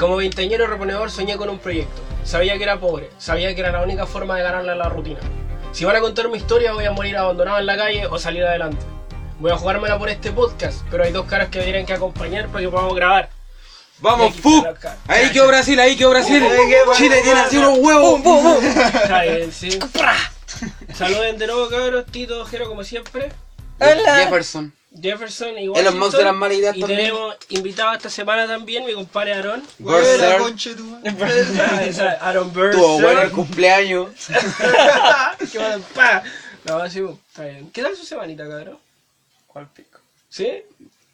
Como veinteañero reponedor soñé con un proyecto. Sabía que era pobre, sabía que era la única forma de ganarle a la rutina. Si van a contar mi historia voy a morir abandonado en la calle o salir adelante. Voy a jugármela por este podcast, pero hay dos caras que me tienen que acompañar para que podamos grabar. Vamos, está cara. Ahí quedó Brasil, ahí quedó Brasil. Chile tiene así unos huevos. Está bien, sí. Saluden de nuevo, cabros. Tito, Jero, como siempre. Hola. Jefferson. Jefferson y Elon Musk de las malas ideas Y también. tenemos invitado esta semana también mi compadre Aaron. Berser. conche tu Aaron Burr. Tuvo bueno el cumpleaños. Qué bueno, pa. No, sí, está bien. ¿Qué tal su semanita, cabrón? ¿Cuál pico? ¿Sí?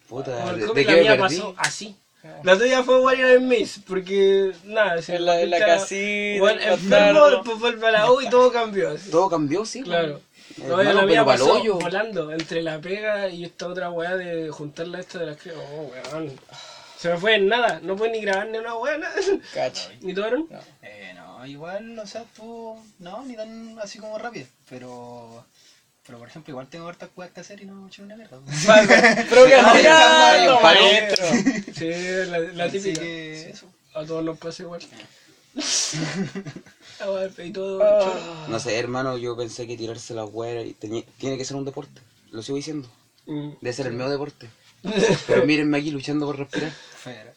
Puta, ¿de, cómic, qué la me pasó así. La tuya fue Warrior en Miss, porque nada, se En la, en la casita, Bueno, en enfermo, después vuelve a la U y todo cambió. así. Todo cambió, sí. Claro. No, Hermano, yo la mía pero pasó hoyo. volando entre la pega y esta otra weá de juntarla esta de las que. Oh, weón. Se me fue en nada, no pude ni grabar ni una weá, nada. Cacha. ¿Ni tú, Aaron? Eh, no, igual, o sea, tú, no, ni tan así como rápido, pero, pero por ejemplo, igual tengo hartas cosas que hacer y no he una mierda. Paro. maestro. Sí, la, la Así típica. que eso. A todos nos pasa igual. Y todo. Ah. No sé, hermano, yo pensé que tirarse la hueá y tenía- tiene que ser un deporte. Lo sigo diciendo. Mm. Debe ser el medio deporte. Pero mírenme aquí luchando por respirar. Fera.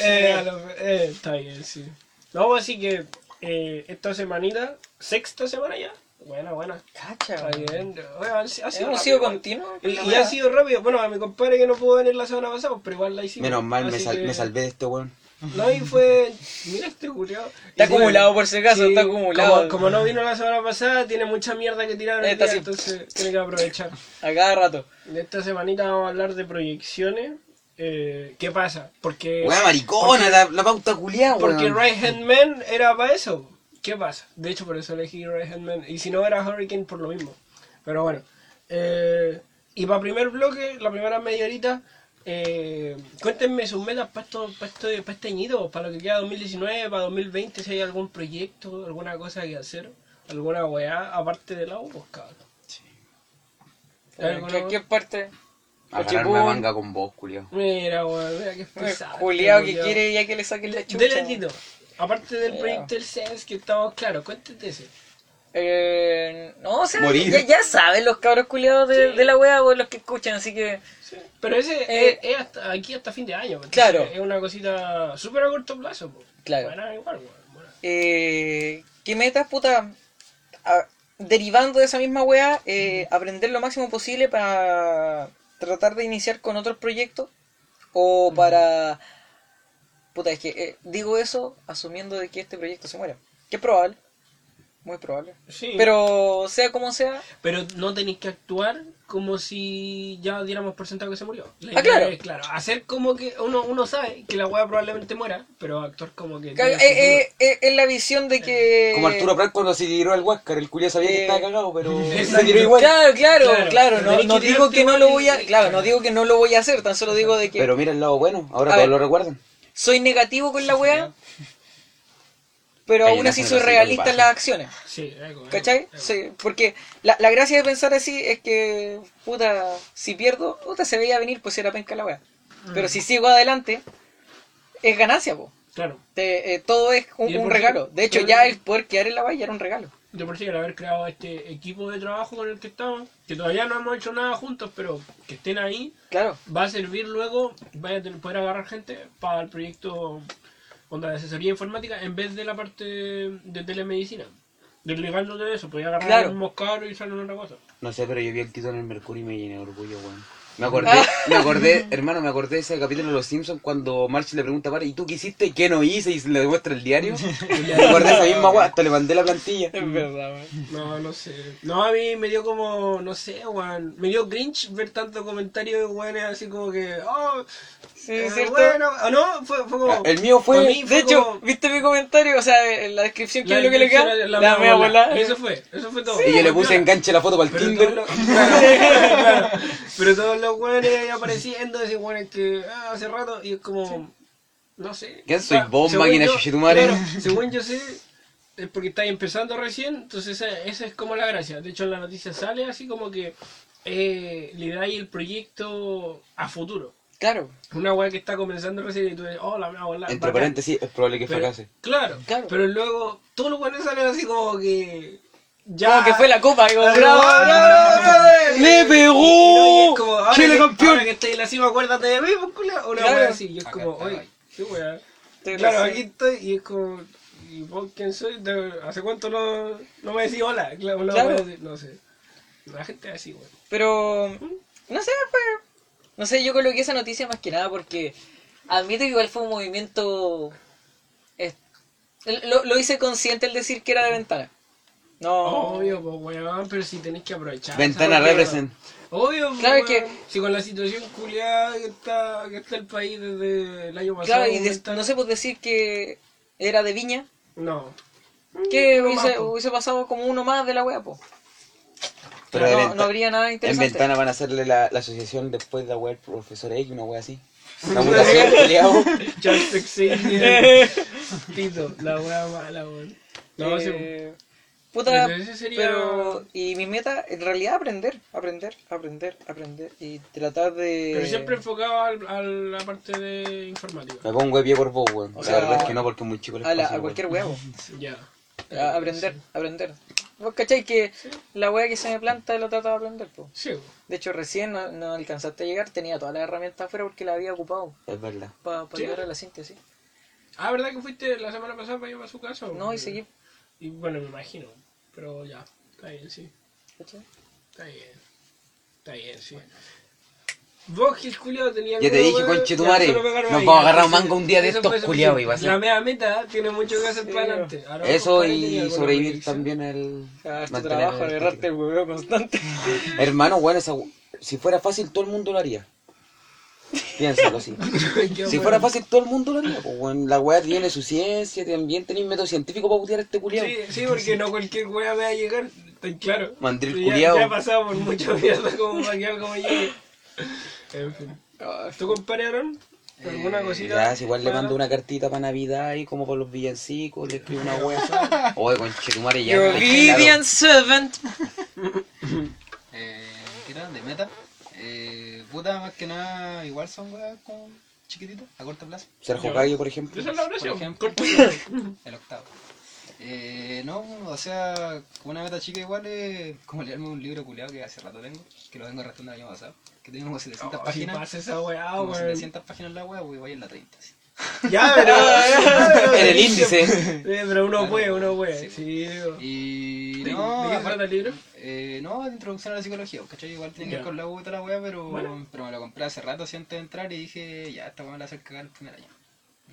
Eh, a lo- eh, está bien, sí. No, así que eh, esta semanita, sexta semana ya. Buena, buena. Cacha. Está bien. Oye, ha, ha sido rápido, continuos. Y, y ha sido rápido. Bueno, a mi compadre que no pudo venir la semana pasada, pero igual la hicimos. Menos mal, me, sal- que- me salvé de este weón. No, y fue. Mira este culiao. Está Y sí, acumulado por si acaso, sí, está acumulado. Como, como no vino la semana pasada, tiene mucha mierda que tirar Está día, así. entonces tiene que aprovechar. A cada rato. En esta semanita vamos a hablar de proyecciones. Eh, ¿Qué pasa? Porque. Weá maricona, la, la pauta culiada, weón. Porque Right Hand Man era para eso. ¿Qué pasa? De hecho, por eso elegí Right Hand Man. Y si no era Hurricane, por lo mismo. Pero bueno. Eh, y para primer bloque, la primera media horita, eh, cuéntenme sus metas para esto, para esto, para este añito, para lo que queda 2019, para 2020, si hay algún proyecto, alguna cosa que hacer, alguna weá, aparte de la U, pues cabrón. ¿Hay alguna ¿Qué, qué parte? Agarrarme manga con vos, culiao. Mira, weón, mira que pesado. Juliado este que culiao. quiere ya que le saquen la chucha. Dele, Tito. Aparte del proyecto del Sense, que estamos claros, cuéntate ese. Eh, no, o sea, Morir. ya, ya saben los cabros culiados de, Sí. de la wea los que escuchan, así que Pero ese Eh, es, es hasta, aquí hasta fin de año. pues, Claro. Es una cosita súper a corto plazo. pues. Claro. Igual, buena. eh, ¿qué metas, puta? A- derivando de esa misma wea, eh, aprender lo máximo posible para tratar de iniciar con otros proyectos o para... Puta, es que eh, digo eso asumiendo de que este proyecto se muera. Que es probable, muy probable. Sí, Pero sea como sea, pero no tenéis que actuar como si ya diéramos por sentado que se murió. La Ah, claro. es, claro, hacer como que uno, uno sabe que la weá probablemente muera, pero actuar como que. tiene eh, eh, eh, es la visión de que... Como Arturo Prat cuando se tiró al Huáscar, el culiao sabía que Eh, estaba cagado, pero se exacto. tiró igual. Claro, claro, Claro, claro, pero no, no que digo que no lo voy a, claro, no digo que no lo voy a hacer, tan solo digo de que Pero mira el lado bueno, ahora A todos ver. lo recuerdan. soy negativo con la wea, pero Hay aún así soy generación realista que en las acciones, Sí, algo, ¿cachai? algo. Sí, porque la, la gracia de pensar así es que, puta, si pierdo, puta, se veía venir, pues era penca la wea. Pero si sigo adelante, es ganancia, po. Claro. Te- eh, todo es un, regalo. De hecho, yo- ya el poder quedar en la valla era un regalo. De por sí, el haber creado este equipo de trabajo con el que estamos, que todavía no hemos hecho nada juntos, pero que estén ahí, Claro. va a servir luego, vaya a tener- poder agarrar gente para el proyecto onda de asesoría informática en vez de la parte de telemedicina. Desligándote de eso, podía agarrar Claro. mismos cabros y usarlo en otra cosa. No sé, pero yo vi el Tito en el Mercurio y me llené de orgullo, weón. Me acordé, me acordé, hermano, me acordé de ese capítulo de Los Simpsons cuando March le pregunta a Barry, ¿y tú qué hiciste? ¿Qué no hice? Y le demuestra el diario. me acordé de esa misma weá, hasta le mandé la plantilla. Es verdad, No, no sé. No, a mí me dio como, no sé, weón. Me dio cringe ver tantos comentarios de weones así como que, oh, eh, ¿cierto? bueno, ¿o no? Fue, fue como. El mío fue, mí fue De hecho, como- ¿viste mi comentario? O sea, en la descripción, ¿qué es lo que le queda? La la mea bola. bola. Y Eso fue, eso fue todo. y yo le puse enganche la foto para el pero Tinder. claro, claro. Pero todos los weones ahí apareciendo, ese weones que ah, hace rato, y es como, no sé. ¿Quién soy O sea, vos, según máquina claro, según yo sé, es porque estáis empezando recién, entonces esa, esa es como la gracia. De hecho, en la noticia sale así como que eh, le dais el proyecto a futuro. Claro, Una weá que está comenzando recién y tú dices, oh, la mía bola. Entre paréntesis, es probable que Pero- fracase. Claro, Claro. Pero luego, todos los weones salen así como que. Ya. como que fue la copa, digo, bravo, como, ¡ah, bravo, bravo! ¡Le Y pegó! es como, ahora ¡Chile campeón! Ahora que estoy en la cima, acuérdate de mí, pues, culiao. Una Claro. weá así. Y es Acá como, oye, qué weá. Claro, aquí estoy y es como. ¿Y vos quién soy? De- ¿Hace cuánto no, no me decís hola? Claro, no, Claro. me decís- no sé. La gente es así, weón. Pero, no sé, pues, no sé, yo coloqué esa noticia más que nada porque admito que igual fue un movimiento... lo, lo hice consciente el decir que era de ventana. No, Obvio, pues weón, pero si tenés que aprovechar. Ventana represent. Obvio, pues, Claro weón. que- Si con la situación culiada que está, que está el país desde el año pasado. claro, y de- Ventana- no sé, pues decir que era de Viña, No. que Uno hubiese, hubiese pasado como uno más de la wea, pues. Pero no, no habría nada En interesante. ventana van a hacerle la, la asociación después de la web profesor X, una wea así. Una mutación, culiao. Charles. Pito, la wea mala, weón. No, Eh, puta, sería- pero y mi meta en realidad aprender, aprender, aprender, aprender y tratar de Pero siempre enfocado al, a la parte de informática. Me pongo de pie por vos, weón. O La sea, verdad es que no, porque es muy chico el a, la- espacio, a cualquier huevo, Ya. A aprender, aprender. ¿Vos cachai que la wea que se me planta lo trato de aprender? po? Sí. De hecho, recién no, no alcanzaste a llegar, tenía todas las herramientas afuera porque las había ocupado Es verdad. para ¿Sí? llegar a la síntesis. Ah, ¿verdad que fuiste la semana pasada para ir a su casa? o No, y seguí. Y bueno, me imagino. Pero ya, está bien, sí. ¿cachai? Está bien. Está bien, sí. Vos, Gil Culiao, tenías Ya te dije, weá? conche tu madre, nos vamos a agarrar un manga un día de estos, fue culiao, suficiente. iba a ser. La media meta tiene mucho que hacer Sí, para adelante. Eso y la sobrevivir también el... Ah, este trabajo, agarrarte el hueveo constante. Hermano, esa... si fuera fácil todo el mundo lo haría. Piénsalo así. Si bueno. fuera fácil todo el mundo lo haría, pues. La weá tiene su ciencia, también tenéis método científico para putear a este culiao. Sí, sí, porque no cualquier wea me va a llegar, estoy claro. Mandril Sí, ya, culiao. ya he pasado por mucha mierda como para que algo me llegue. En fin. ¿Tú compararon? ¿Alguna Eh, cosita? Ya, si igual le mando una cartita para Navidad y como por los villancicos, le escribo una weá. Oye, conchetumare ya. Your claro. obedient servant. Eh, ¿Qué era? De meta. Eh, puta, más que nada, igual son weas como chiquititas, a corto plazo. Ser Hokage, por ejemplo. Esa es la Por ejemplo, corto. el octavo. Eh, no, o sea, como una meta chica igual es como leerme un libro culiado que hace rato tengo, que lo vengo arrastrando el año pasado, que tiene como 700 Oh, si páginas. pasa esa weá, como weón. 700 páginas la wea, voy en la 30. así. Ya, pero. En el índice. Eh, pero uno puede, uno puede. Sí. Sí. Y ¿De, no, ¿de qué trata el libro? Eh, no, de introducción a la psicología, ¿cachai? Igual tiene que ver con la U y toda la wea, pero, Bueno. pero me lo compré hace rato así antes de entrar y dije, ya, esta wea me la hacer cagar el primer año.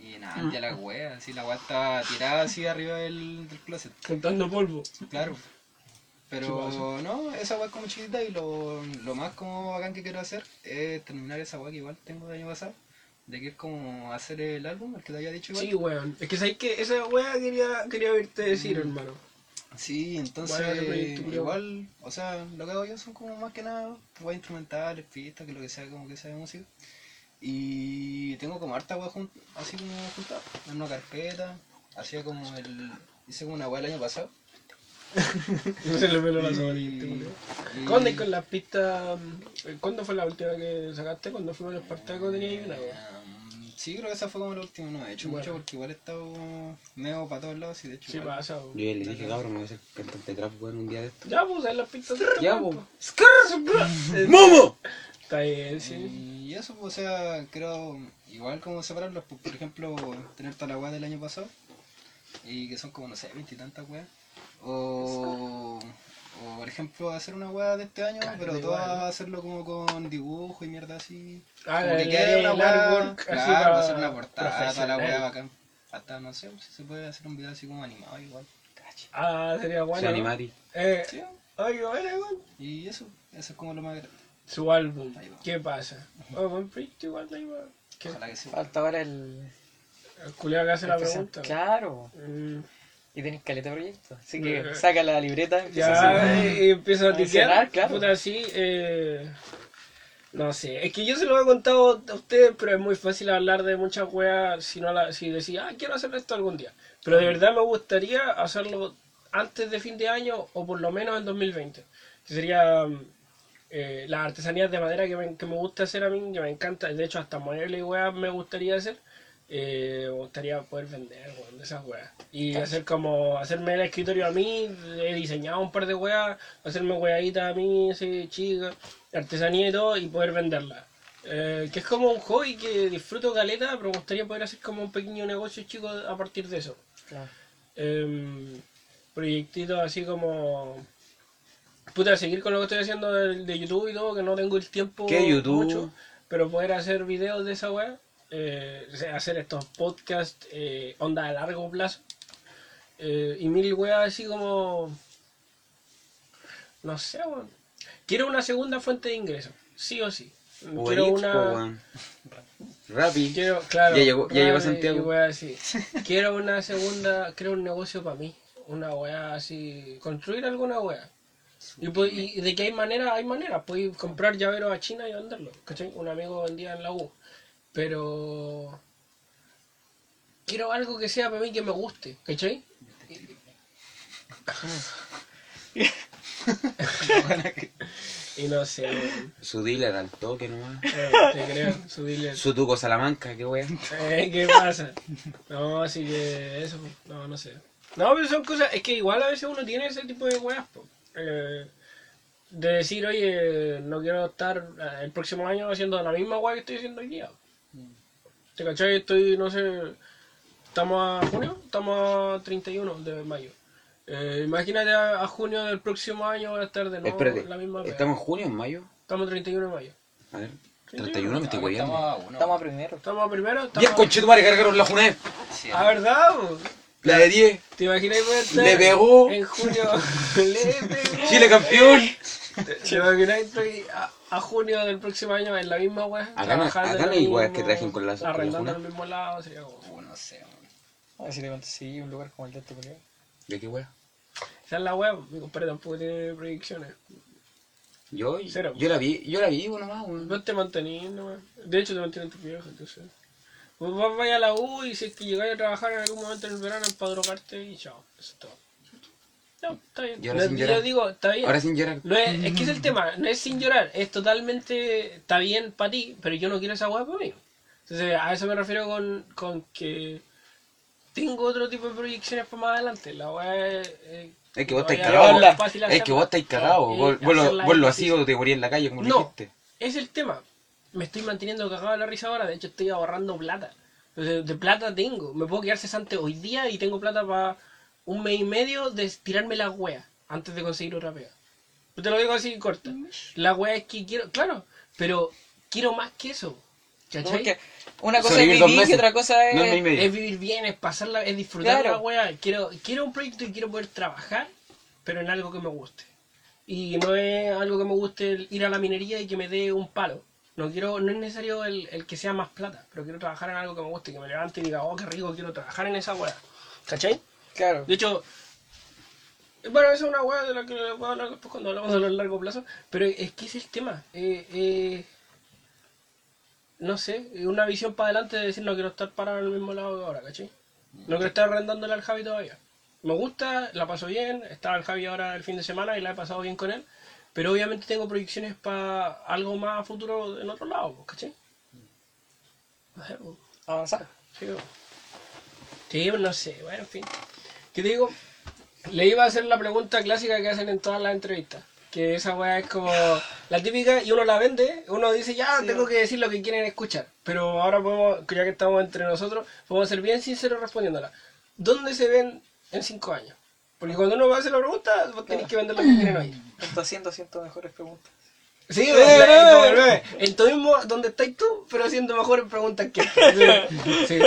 Y nada, Mm. ya la wea, así la wea estaba tirada así arriba del, del closet, Contando polvo. claro. ¿Qué Pero pasa? no, esa wea es como chiquita y lo, lo más como bacán que quiero hacer es terminar esa wea que igual tengo del año pasado, de que es como hacer el álbum, el que te había dicho igual. Sí, weón. Es que sabes que esa weá quería, quería verte decir, hermano. Sí, entonces Bueno, igual, o sea, lo que hago yo son como más que nada weas instrumentales, pistas, que lo que sea como que sea de música. Y tengo como harta jun- así como juntada en una carpeta, hacía como el, hice como una wea el año pasado. No se le weón. y- ¿Cuándo y con las pistas? eh, ¿Cuándo fue la última que sacaste? ¿Cuándo fuimos al Espartaco? Tenía ahí una. Um, Sí, creo que esa fue como la última, no he hecho Bueno. mucho porque igual he estado medio para todos lados y de hecho Sí, igual- pasa, weón. Yo ya le dije, cabrón, me voy a hacer cantante de trap, weón, un día de esto. Ya, pues, ahí las pistas de Ya, pues. pues. ¡Momo! Está bien, sí. Y eso, pues, o sea, creo igual como separarlos, pues, por ejemplo, tener toda la weá del año pasado y que son como, no sé, veintitantas weas. O, o, por ejemplo, hacer una weá de este año, Caleta pero igual. toda hacerlo como con dibujo y mierda así. Ah, como que quede una weá, claro, para hacer una portada, toda la weá bacán. Hasta, no sé, si se puede hacer un video así como animado igual. Ah, sería bueno. ¿no? animati. Eh, Sí, ay, bueno, weón. y eso, eso es como lo más grande. Su álbum. ¿Qué pasa? Oh, buen proyecto igual ahí va. Ojalá que sí. Falta ahora el. El culiao que hace la present- pregunta. Claro. Mm, Y tenés caleta de proyectos. Así que saca la libreta. empieza a hacer- Ya, eh, empiezo a mencionar, claro. Puta, sí, eh, no sé. Es que yo se lo he contado a ustedes, pero es muy fácil hablar de muchas weas si, no la, si decís, ah, quiero hacer esto algún día. Pero de verdad me gustaría hacerlo antes de fin de año o por lo menos en 2020. Que sería eh, las artesanías de madera que me, que me gusta hacer a mí, que me encanta, de hecho hasta muebles y weas me gustaría hacer, eh, me gustaría poder vender weón, de esas weas. Y hacer como, hacerme el escritorio a mí, he diseñado un par de weas, hacerme weaditas a mí, así chica, artesanía y todo, y poder venderla. Eh, que es como un hobby que disfruto caleta, pero me gustaría poder hacer como un pequeño negocio chico a partir de eso. Claro. Eh, proyectitos así como... Puta, seguir con lo que estoy haciendo de, de YouTube y todo, que no tengo el tiempo ¿Qué YouTube? mucho, pero poder hacer videos de esa web, eh, hacer estos podcasts, eh, onda a largo plazo, eh, y mil weas así como... No sé, weón. Quiero una segunda fuente de ingresos, sí o sí. Uber Quiero Eats, una... Rappi. Quiero, claro, Ya llegó- ya llegó y Santiago. así. Quiero una segunda, quiero un negocio para mí. Una weá así, construir alguna weá. Y, pues, y de que hay manera, hay manera. Puedes comprar llaveros a China y venderlos. ¿Cachai? Un amigo vendía en la U. Pero quiero algo que sea para mí que me guste. ¿Cachai? y no sé. Su dealer al toque nomás. Eh, te creo, su dealer. Su tuco Salamanca, qué weón. Eh, ¿Qué pasa? No, así que eso, no, no sé. No, pero son cosas, es que igual a veces uno tiene ese tipo de weas, po. Eh, de decir, oye, no quiero estar eh, el próximo año haciendo la misma wea que estoy haciendo hoy día. ¿Te cachai? Estoy, no sé, estamos a junio, estamos a 31 de mayo. Eh, imagínate a, a junio del próximo año voy a estar de nuevo Espérate, la misma. ¿estamos en junio o en mayo? Estamos 31 de mayo. A ver, 31 me estoy estamos guayando. a uno. Estamos a primero. Estamos a primero, Y el estamos... conchetumare cargaron la Junet. Sí, Ah, ¿verdad? La de 10. ¿Te estar Le pegó. en junio? Le pegó. Chile campeón. ¿Te imaginas estoy a, a junio del próximo año en la misma wea? Acá no- acá no hay que trabajen con la- con la Arrendando el mismo lado, sería como... Uh, no sé, man. A ver si te conseguí un lugar como el de este culiao. ¿De qué weón? Esa es la wea, mi compadre tampoco tiene proyecciones. Yo, Cero. yo la vi, yo la vivo nomás, weón. No te mantenís, no De hecho, te mantienen tu viejo, entonces... Vos vas vaya a la U y si es que llegáis a trabajar en algún momento en el verano para drogarte y chao, eso es todo. No, está bien. Y ahora No, sin yo digo, está bien. Ahora sin llorar. No es, es que es el tema, no es sin llorar, es totalmente, está bien para ti, pero yo no quiero esa hueá para mí. Entonces, a eso me refiero con, con que tengo otro tipo de proyecciones para más adelante. La hueá es... eh, Es que vos estáis a cagado. ser fácil Es que vos estáis cagados. Eh, Vos, vos lo, hacías o te morí en la calle, como lo No, dijiste. es el tema. Me estoy manteniendo cagado de la risa ahora, de hecho estoy ahorrando plata. Entonces, de plata tengo. Me puedo quedar cesante hoy día y tengo plata para un mes y medio de tirarme la wea antes de conseguir otra pega. Yo te lo digo así corta. La wea es que quiero, claro, pero quiero más que eso. ¿Cachai? Porque una cosa es Sobrevivir vivir y otra cosa es... No, vivir bien, es pasarla, es disfrutar Claro. la wea. Quiero, quiero un proyecto y quiero poder trabajar, pero en algo que me guste. Y no es algo que me guste el ir a la minería y que me dé un palo. No quiero, no es necesario el, el que sea más plata, pero quiero trabajar en algo que me guste, que me levante y diga, oh, qué rico, quiero trabajar en esa wea. ¿Cachai? Claro. De hecho, bueno, esa es una wea de la que voy a hablar después cuando hablamos de los largo plazo, pero es que ese es el tema. Eh, eh, no sé, una visión para adelante de decir no quiero estar parado en el mismo lado que ahora, ¿cachai? No quiero estar arrendándole al Javi todavía. Me gusta, la paso bien, estaba el Javi ahora el fin de semana y la he pasado bien con él, pero obviamente tengo proyecciones para algo más a futuro en otro lado, pues, ¿cachai? Pues. Avanzar. Sí, pues, no sé, bueno, en fin. ¿Qué te digo? Le iba a hacer la pregunta clásica que hacen en todas las entrevistas. Que esa weá es como la típica y uno la vende, uno dice ya tengo que decir lo que quieren escuchar. Pero ahora podemos, ya que estamos entre nosotros, podemos ser bien sinceros respondiéndola. ¿Dónde se ven en cinco años? Porque cuando uno va a hacer la pregunta, vos tenés que vender lo que quieren oír. Está haciendo ciento mejores preguntas. Sí, o sea, como el bebé. en tu mismo donde estás tú, pero haciendo mejores preguntas que. Sí.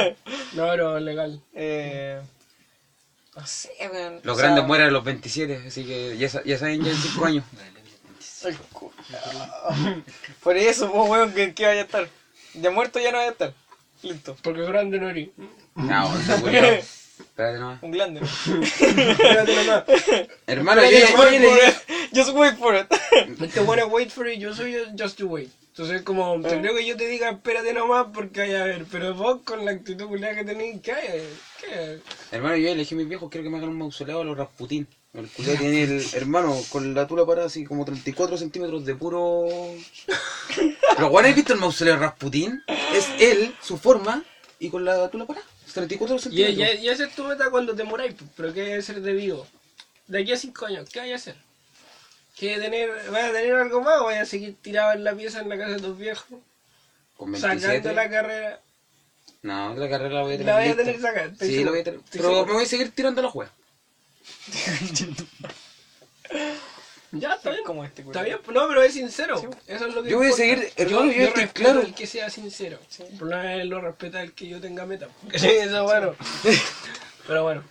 No, pero legal. Eh, no sé, weón. Los O sea, grandes mueren a los 27, así que ya, sa- ya saben ya en 5 años. Por eso, vos, weón, que, que vaya a estar. Ya muerto ya no vaya a estar. Listo. Porque grande no eres. No, está culiao. Espérate nomás. Un glande. ¿no? Espérate nomás. Hermano, yo, Just yo wait le for dije. it. Just wait for it. Bueno es wait for it, yo soy just to wait. Entonces, como, te creo que yo te diga, espérate nomás, porque hay a ver, pero vos con la actitud culiada que tenés, ¿qué? ¿Qué? Hermano, yo elegí a mis viejos, quiero que me hagan un mausoleo a los Rasputín. El culiao tiene el hermano con la tula para así como 34 centímetros de puro. Pero bueno, ¿has visto el mausoleo de Rasputín? Es él, su forma, y con la tula para. 34 Y, centímetros. y, y esa es tu meta cuando te moráis, pues, pero ¿qué hay que hacer de vivo? De aquí a 5 años, ¿qué hay que hacer? ¿Qué tener, ¿Vas a tener algo más o vas a seguir tirado en la pieza en la casa de tus viejos? Con Sacando 27. la carrera. No, la carrera la voy a tener. La voy a tener sacada, estoy Sí, la voy a tener. Estoy Pero seguro. me voy a seguir tirando la juega. Ya, está bien. Como este, Está bien, no, pero es sincero. Sí. Eso es lo que Yo voy a seguir, hermano, yo estoy respeto claro. el que sea sincero. Sí. El problema es lo respeta el que yo tenga meta. Sí, eso bueno. Pero bueno.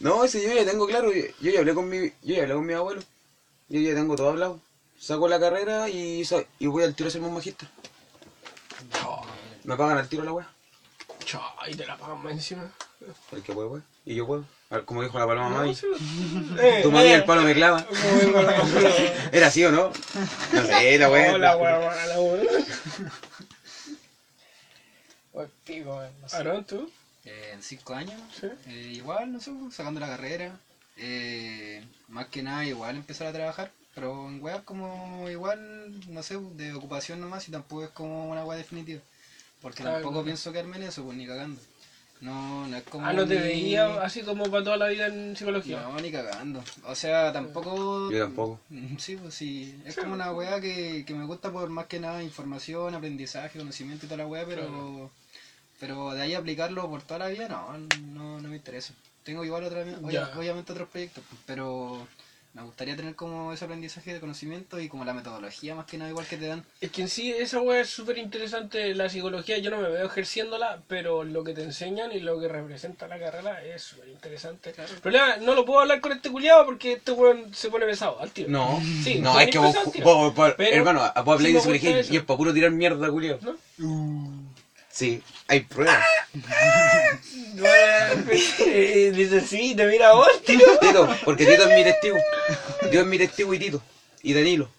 No, ese yo ya tengo claro. Yo, yo ya hablé con mi, yo ya hablé con mi abuelo. Yo ya tengo todo hablado. Saco la carrera y, sa- y voy al tiro a ser un magista. Me pagan al tiro la wea. Chao, y te la pagan más encima. El que puede. Y yo puedo. A ver, como dijo la paloma mami. Eh, Tu mami eh. el palo me clava. ¿Era así o no? No sé, la wea. Hola, wea, la wea. Oye, pico, weón, no sé. Aarón, ¿tú? Eh, en cinco años, Sí. eh, igual, no sé, sacando la carrera. Eh, más que nada, igual empezar a trabajar. Pero en weas como igual, no sé, de ocupación nomás y tampoco es como una wea definitiva. Porque Claro, tampoco claro. pienso quedarme en eso, pues ni cagando. No, no es como. Ah, no te ni- veía así como para toda la vida en psicología. No, ni cagando. O sea, tampoco. Yo tampoco. Sí, pues sí. Es como una weá que, que me gusta por más que nada información, aprendizaje, conocimiento y toda la weá, pero. Pero de ahí aplicarlo por toda la vida, no, no, no me interesa. Tengo igual otra, obviamente otros proyectos, pues, pero me gustaría tener como ese aprendizaje de conocimiento y como la metodología más que nada igual que te dan. Es que en sí esa wea es súper interesante, la psicología, yo no me veo ejerciéndola, pero lo que te enseñan y lo que representa la carrera es súper interesante. El problema, no lo puedo hablar con este culiado porque este weón se pone pesado al tiro. No, Sí, no, es que vos, hermano, vos habláis de psicología y es para puro tirar mierda, culiao. ¿No? Sí, hay pruebas. Dice, sí, te mira a vos, tío. Tito, porque Tito es mi testigo. Yo es mi testigo y Tito. Y Danilo.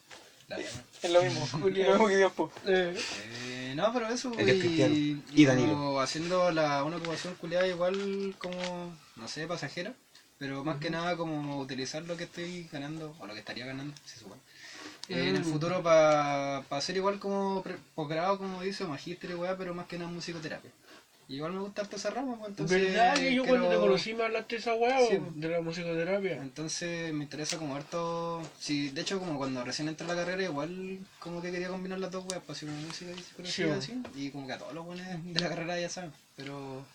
Es lo mismo. lo mismo que Dios, po. Eh, no, pero eso, El que es y, cristiano. y Y Danilo. como haciendo la, una ocupación culiada igual como, no sé, pasajera, pero más que nada como utilizar lo que estoy ganando, o lo que estaría ganando, se supone, eh, en el Mm. futuro para hacer igual como posgrado, como dice, o magíster y weá, pero más que nada musicoterapia. Y igual me gusta harto esa rama, pues entonces... ¿Verdad que yo cuando te conocí me hablaste de esa weá Sí, de la musicoterapia? entonces me interesa como harto, sí, de hecho como cuando recién entré a la carrera igual como que quería combinar las dos weas, para hacer música y psicología Sí, así, y como que a todos los buenos de la carrera ya saben, pero,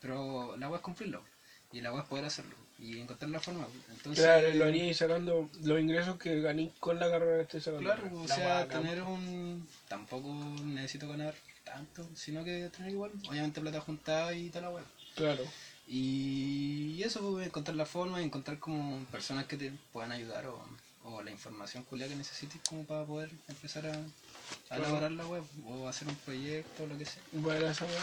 pero la wea es cumplirlo, y la wea es poder hacerlo, y encontrar la forma, entonces... Claro, lo haría y sacando los ingresos que gané con la carrera que estoy sacando. Claro, o sea, tener un... Tampoco necesito ganar tanto, sino que tener igual, obviamente plata juntada y tal la wea. Claro. Y eso, pues, encontrar la forma, encontrar como personas que te puedan ayudar o, o la información culia que necesites como para poder empezar a, a Claro. elaborar la web o hacer un proyecto o lo que sea. Bueno, esa weá.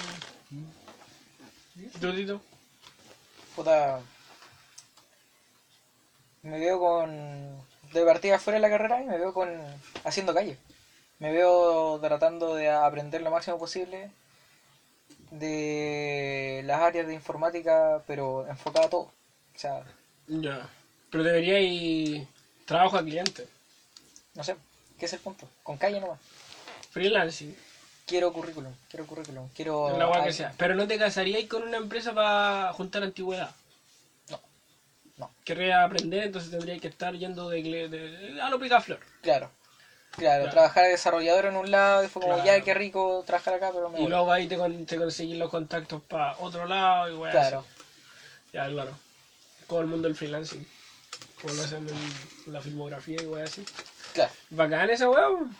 Mm. ¿Tú, Tito? Puta. Me veo con. De partida fuera de la carrera y me veo con. haciendo calle. Me veo tratando de aprender lo máximo posible de las áreas de informática, pero enfocado a todo. O sea, Ya. Pero debería ir trabajo a cliente. no sé, ¿qué es el punto? Con calle nomás. Freelancing. Quiero currículum, quiero currículum, quiero. La que sea. Pero no te casarías con una empresa para juntar antigüedad. No. Querría aprender, entonces tendría que estar yendo de, gle- de- a lo picaflor. Claro. Claro, Claro. trabajar de desarrollador en un lado y fue como, Claro. ya, qué rico trabajar acá, pero me Y voy. luego ahí te, con- te conseguís los contactos para otro lado y weá. Claro. así. Ya, claro. Como el mundo del freelancing. Como lo hacen en la filmografía y weá así. Claro. Bacán esa weá. weón.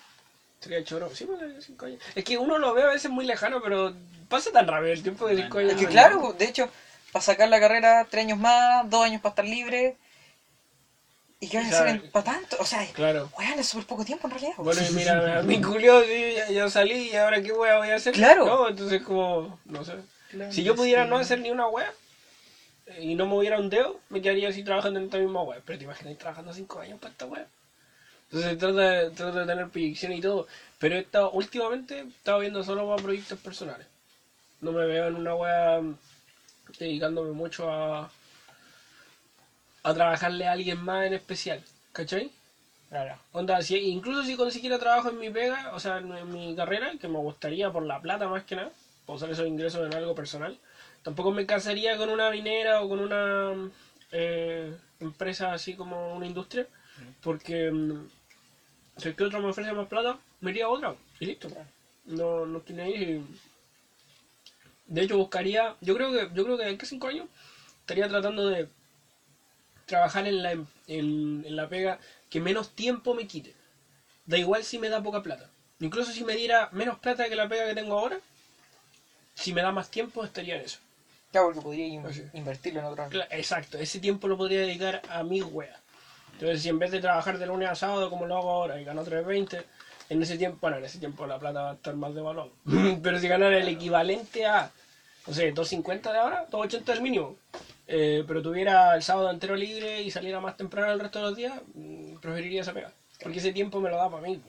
Sería choro. Sí, pues, cinco años. Es que uno lo ve a veces muy lejano, pero pasa tan rápido el tiempo de cinco años. Es que claro, de hecho, para sacar la carrera, tres años más, dos años para estar libre. ¿Y qué vas a hacer para tanto? O sea, Claro. weón, es súper poco tiempo en realidad. Bueno, y mira, mi culio, sí, ya, ya salí y ahora qué wea voy a hacer. Claro. No, entonces como, no sé. Si yo pudiera no hacer ni una wea eh, y no moviera un dedo, me quedaría así trabajando en esta misma wea. Pero te imaginas trabajando cinco años para esta wea. Entonces trata de, trata de tener proyección y todo. Pero he estado, últimamente he estado viendo solo para proyectos personales. No me veo en una wea mm, dedicándome mucho a a trabajarle a alguien más en especial, ¿cachai? Claro. Onda, si, incluso si consiguiera trabajo en mi pega, o sea, en, en mi carrera, que me gustaría por la plata más que nada, por usar esos ingresos en algo personal, tampoco me casaría con una minera o con una eh, empresa así como una industria, porque mm, si es que otro me ofrece más plata, me iría a otra y listo. No, no tiene ahí. De hecho, buscaría, yo creo que, yo creo que en que cinco años estaría tratando de trabajar en la, en, en la pega que menos tiempo me quite. Da igual si me da poca plata. Incluso si me diera menos plata que la pega que tengo ahora, si me da más tiempo estaría en eso. Claro, porque podría in- Así. invertirlo en otra. Cla- Exacto, ese tiempo lo podría dedicar a mi wea. Entonces, si en vez de trabajar de lunes a sábado como lo hago ahora y gano 3.20, en ese tiempo, bueno, en ese tiempo la plata va a estar más de valor. Pero si ganara el equivalente a, no sé, 2.50 de ahora, 2.80 el mínimo, eh, pero tuviera el sábado entero libre y saliera más temprano el resto de los días, mm, preferiría esa pega. Porque ese tiempo me lo da para mí.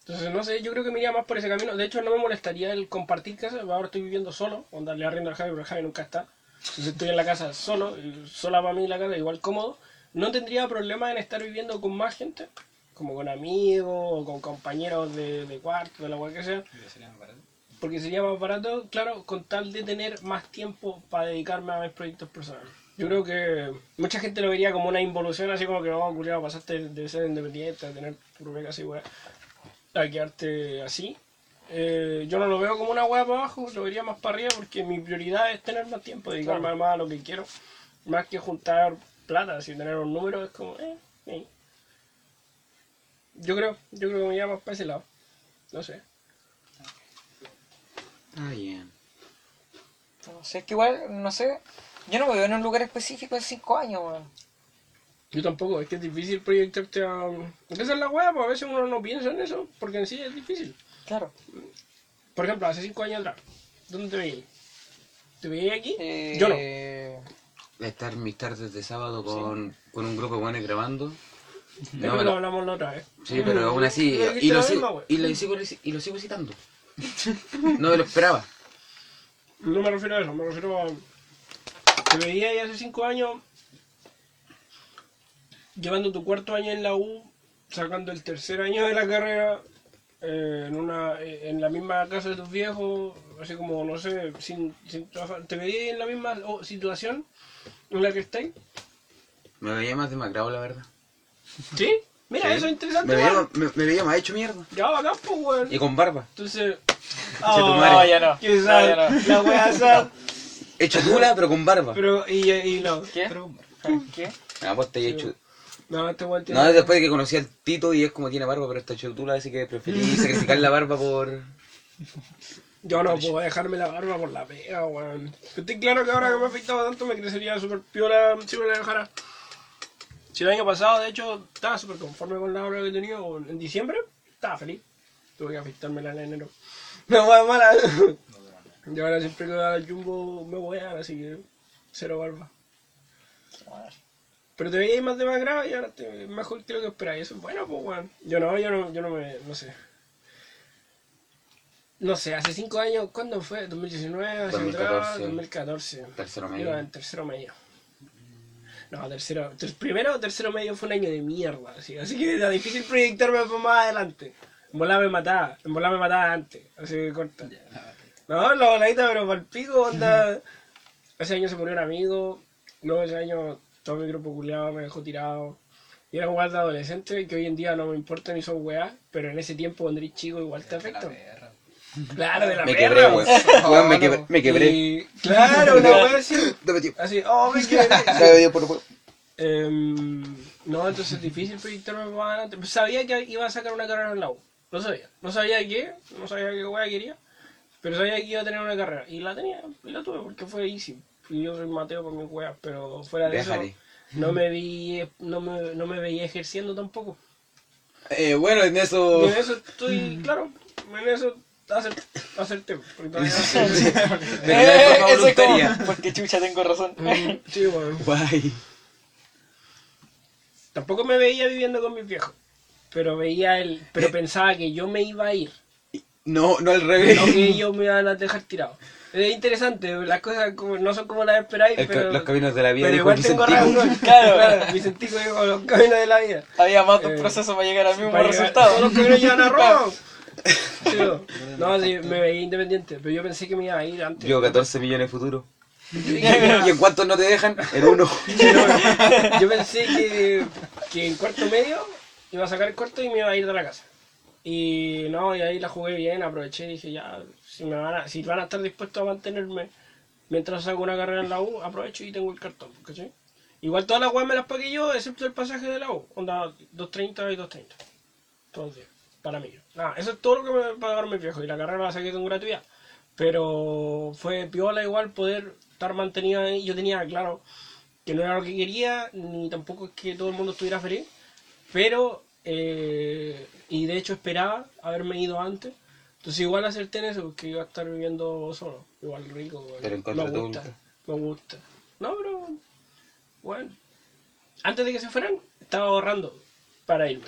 Entonces, no sé, yo creo que me iría más por ese camino. De hecho, no me molestaría el compartir casa. Ahora estoy viviendo solo, o darle arriendo al Javi, pero el Javi nunca está. Entonces estoy en la casa solo, sola para mí la casa, igual cómodo. No tendría problema en estar viviendo con más gente, como con amigos o con compañeros de, de cuarto, de la cual que sea. Sería más barato. Porque sería más barato, claro, con tal de tener más tiempo para dedicarme a mis proyectos personales. Yo creo que mucha gente lo vería como una involución, así como que no, culiado, pasaste de ser independiente a tener tu propia casa y weá, a quedarte así. Eh, yo no lo veo como una weá para abajo, lo vería más para arriba porque mi prioridad es tener más tiempo, dedicarme más a lo que quiero, más que juntar plata, si tener un número es como, eh, eh. Yo creo, yo creo que me iría más para ese lado, no sé. Ah, bien. No sé, es que igual, no sé. Yo no me veo en un lugar específico en cinco años, weón. Yo tampoco, es que es difícil proyectarte a... Esa es la weá, pues a veces uno no piensa en eso, porque en sí es difícil. Claro. Por ejemplo, hace cinco años atrás, ¿dónde te veías? ¿Te veías aquí? Eh, Yo no. Estar mis tardes de sábado con, con un grupo de buenos grabando. Es No, me lo hablamos la otra vez. Sí, pero aún así. Pero Y lo, sigo, y, lo sigo, y lo sigo citando. No me lo esperaba. No me refiero a eso, me refiero a... Te veías ahí hace cinco años llevando tu cuarto año en la U, sacando el tercer año de la carrera eh, en una eh, en la misma casa de tus viejos, así como, no sé, sin, sin. ¿Te veías en la misma oh, situación en la que estáis? Me veía más demacrado, la verdad. ¿Sí? Mira, Sí. eso es interesante, Me veía, weón. me, me veía más hecho mierda. Ya bacán, pues, weón. Y con barba. Entonces... Oh, madre. No, ya no. qué No, ya no. La wea. Hecho tula, pero con barba. Pero, y, y no. ¿Qué? Pero, ¿Qué? Ah, pues te he hecho. No, este weón tiene... No, después de que conocí al Tito y es como tiene barba, pero está hecho tula, así que preferí sacrificar la barba por. Yo no puedo dejarme la barba por la pega, weón. Estoy claro que ahora que me he afeitado tanto me crecería súper piola si me la dejara. Si el año pasado, de hecho, estaba súper conforme con la barba que tenía, en diciembre, estaba feliz. Tuve que afeitármela en enero. No, más mala. Y ahora siempre que voy al jumbo me voy a, así que cero barba. Pero te veías más demacrado y ahora te mejor que lo que esperáis. Eso es bueno, pues, weón. Yo no, yo no, yo no me, no sé. No sé, hace cinco años, ¿cuándo fue? ¿2019? ¿Hacia 2014. atrás? 2014. Tercero Iba medio. en tercero medio. No, tercero. ter- primero o tercero medio fue un año de mierda, así, así que era difícil proyectarme para más adelante. En volada me mataba, en me mataba antes, así que corta. No, la voladita, pero para el pico, onda. Ese año se murió un amigo, luego ese año todo mi grupo culiado me dejó tirado. Y era un weá de adolescente que hoy en día no me importa ni son weá, pero en ese tiempo cuando eres chico igual te la afecta. Claro, de la Me perra, quebré, weón. weón. Weón, me quebré. Me quebré. Y- claro, una weá así. Así, oh, me quebré. No puedo. Em, no, entonces es difícil proyectarme para adelante. Sabía que iba a sacar una carrera en la U. Lo sabía. No sabía qué, no sabía qué weá quería. Pero sabía que iba a tener una carrera. Y la tenía, y la tuve porque fue easy. Y yo soy Mateo por mis weas, pero fuera de Déjale. eso, no me vi, no me, no me veía ejerciendo tampoco. Eh, bueno, en Y eso. en eso estoy, claro, en eso hacer, hacerte. Porque todavía Eh, es como, porque chucha tengo razón. Mm, Sí, bueno. Guay. Tampoco me veía viviendo con mis viejos. Pero veía el, pero pensaba que yo me iba a ir. No, no al revés. No que ellos me iban a dejar tirado. Es interesante, las cosas como, no son como las esperáis, El pero, los caminos de la vida. pero dijo igual tengo razón. Claro. Claro, Vicentico dijo los caminos de la vida. Había más de un Eh, proceso para llegar al mismo llegar- resultado. Todos los caminos llevan a Roma. Sí, no, sí, me veía independiente, pero yo pensé que me iba a ir antes. Yo 14 millones futuro. ¿Y en cuántos no te dejan? En uno. Yo pensé que, que en cuarto medio iba a sacar el cuarto y me iba a ir de la casa. Y no, y ahí la jugué bien, aproveché y dije, ya, si, me van, a, si van a estar dispuestos a mantenerme mientras saco una carrera en la U, aprovecho y tengo el cartón, ¿cachai? Igual todas las weas me las pagué yo, excepto el pasaje de la U, onda 2.30 y 2.30. Todos los días, para mí. Nada, eso es todo lo que me pagaron mis viejos y la carrera la saqué con gratuidad. Pero fue piola igual poder estar mantenida ahí. Yo tenía claro que no era lo que quería, ni tampoco es que todo el mundo estuviera feliz, pero, eh, y de hecho esperaba haberme ido antes, entonces igual acerté en eso, porque iba a estar viviendo solo, igual rico, igual. Pero en me contra tu gusta, me gusta. No, pero, bueno, antes de que se fueran, estaba ahorrando para irme.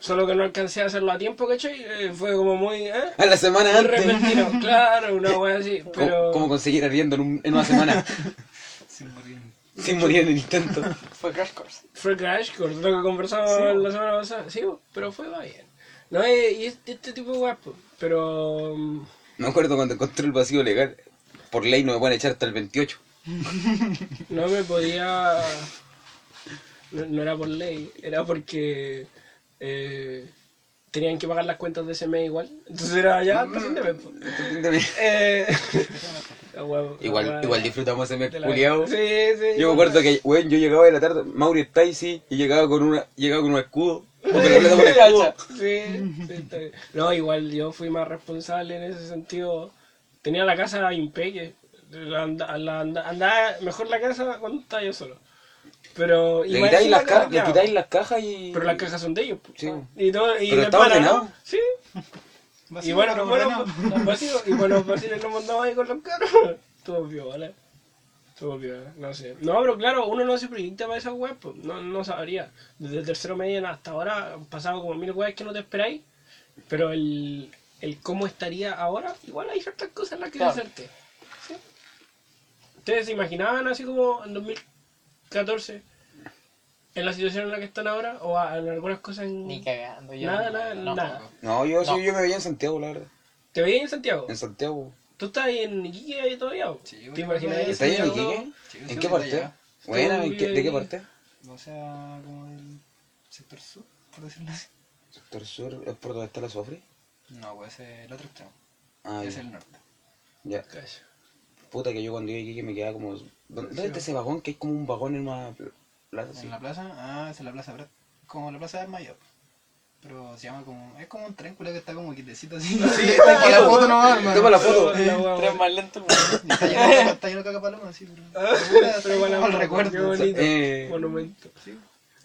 Solo que no alcancé a hacerlo a tiempo, ¿cachai? Eh, fue como muy, ¿eh? A la semana Muy antes. repentino, claro, una wea así, ¿Cómo, pero... cómo conseguir arriendo en, un- en una semana? Sin morir. Sin morir en el intento. Fue Crash Course. Fue Crash Course, lo que conversamos Sí, la semana pasada. Sí, pero fue bien. No, y este, este tipo de weas, po, pero... mm, Me acuerdo cuando encontré el vacío legal. Por ley no me pueden echar hasta el 28. No me podía... No, no era por ley, era porque... eh, tenían que pagar las cuentas de ese mes igual. Entonces era ya hasta fin de mes, po. Eh, la igual, igual disfrutamos ese mes de la- culiao. Sí, sí. Yo me acuerdo que, weón, yo llegaba de la tarde, Mauri está ahí, sí, y llegaba con una, llegaba con un escudo. Sí. No, igual yo fui más responsable en ese sentido. Tenía la casa impeque. Andaba mejor la casa cuando estaba yo solo. Pero Le quitáis las, le quitáis cajas y... Pero las cajas son de ellos. Sí. Y todo, y Pero está ordenado. Sí. Y bueno, bueno, los vacíos, y bueno, los vacíos nos mandamos ahí con los carros. Todo ¿vale? Todo vio, no sé. No, pero claro, uno no se proyecta para esas webs, pues, no, no sabría. Desde el tercero medio hasta ahora han pasado como mil webs que no te esperáis, pero el, el cómo estaría ahora, igual hay ciertas cosas en las que Claro. hacerte. ¿sí? ¿Ustedes se imaginaban así como en 2014 en la situación en la que están ahora? ¿O a- en algunas cosas en... Ni cagando. Yo Nada, no, nada, no, nada. No, yo, sí, No. yo me veía en Santiago, la verdad. ¿Te veías en Santiago? En Santiago. ¿Tú estás ahí en Iquique ahí todavía? o? Sí, ¿Te bueno, imaginas ahí ¿Está ahí en? Iquique? Sí, ¿En sí, qué parte? allá. Buena, Tú ¿en qué- ¿de qué parte? O sea, como el sector sur, por decirlo así. Sector sur, ¿es por donde está la Sofri? No, pues es el otro extremo. Ah, es ya. el norte. ya. Cacho. Puta que yo cuando iba a Iquique me quedaba como... ¿Dónde dónde está ese vagón? Que es como un vagón en una plaza. En la plaza, ah, es en la plaza Prat. Como la plaza del Mayor. Pero se llama como. Es como un tren culiao que está como quitecito así. Sí, está aquí la foto nomás, hermano. Toma la foto. Wea. más lento. Está lleno, de- está lleno de caca paloma, así, pero. Pero Pero bueno, bueno, el qué recuerdo. bonito. Eh. Monumento. Sí.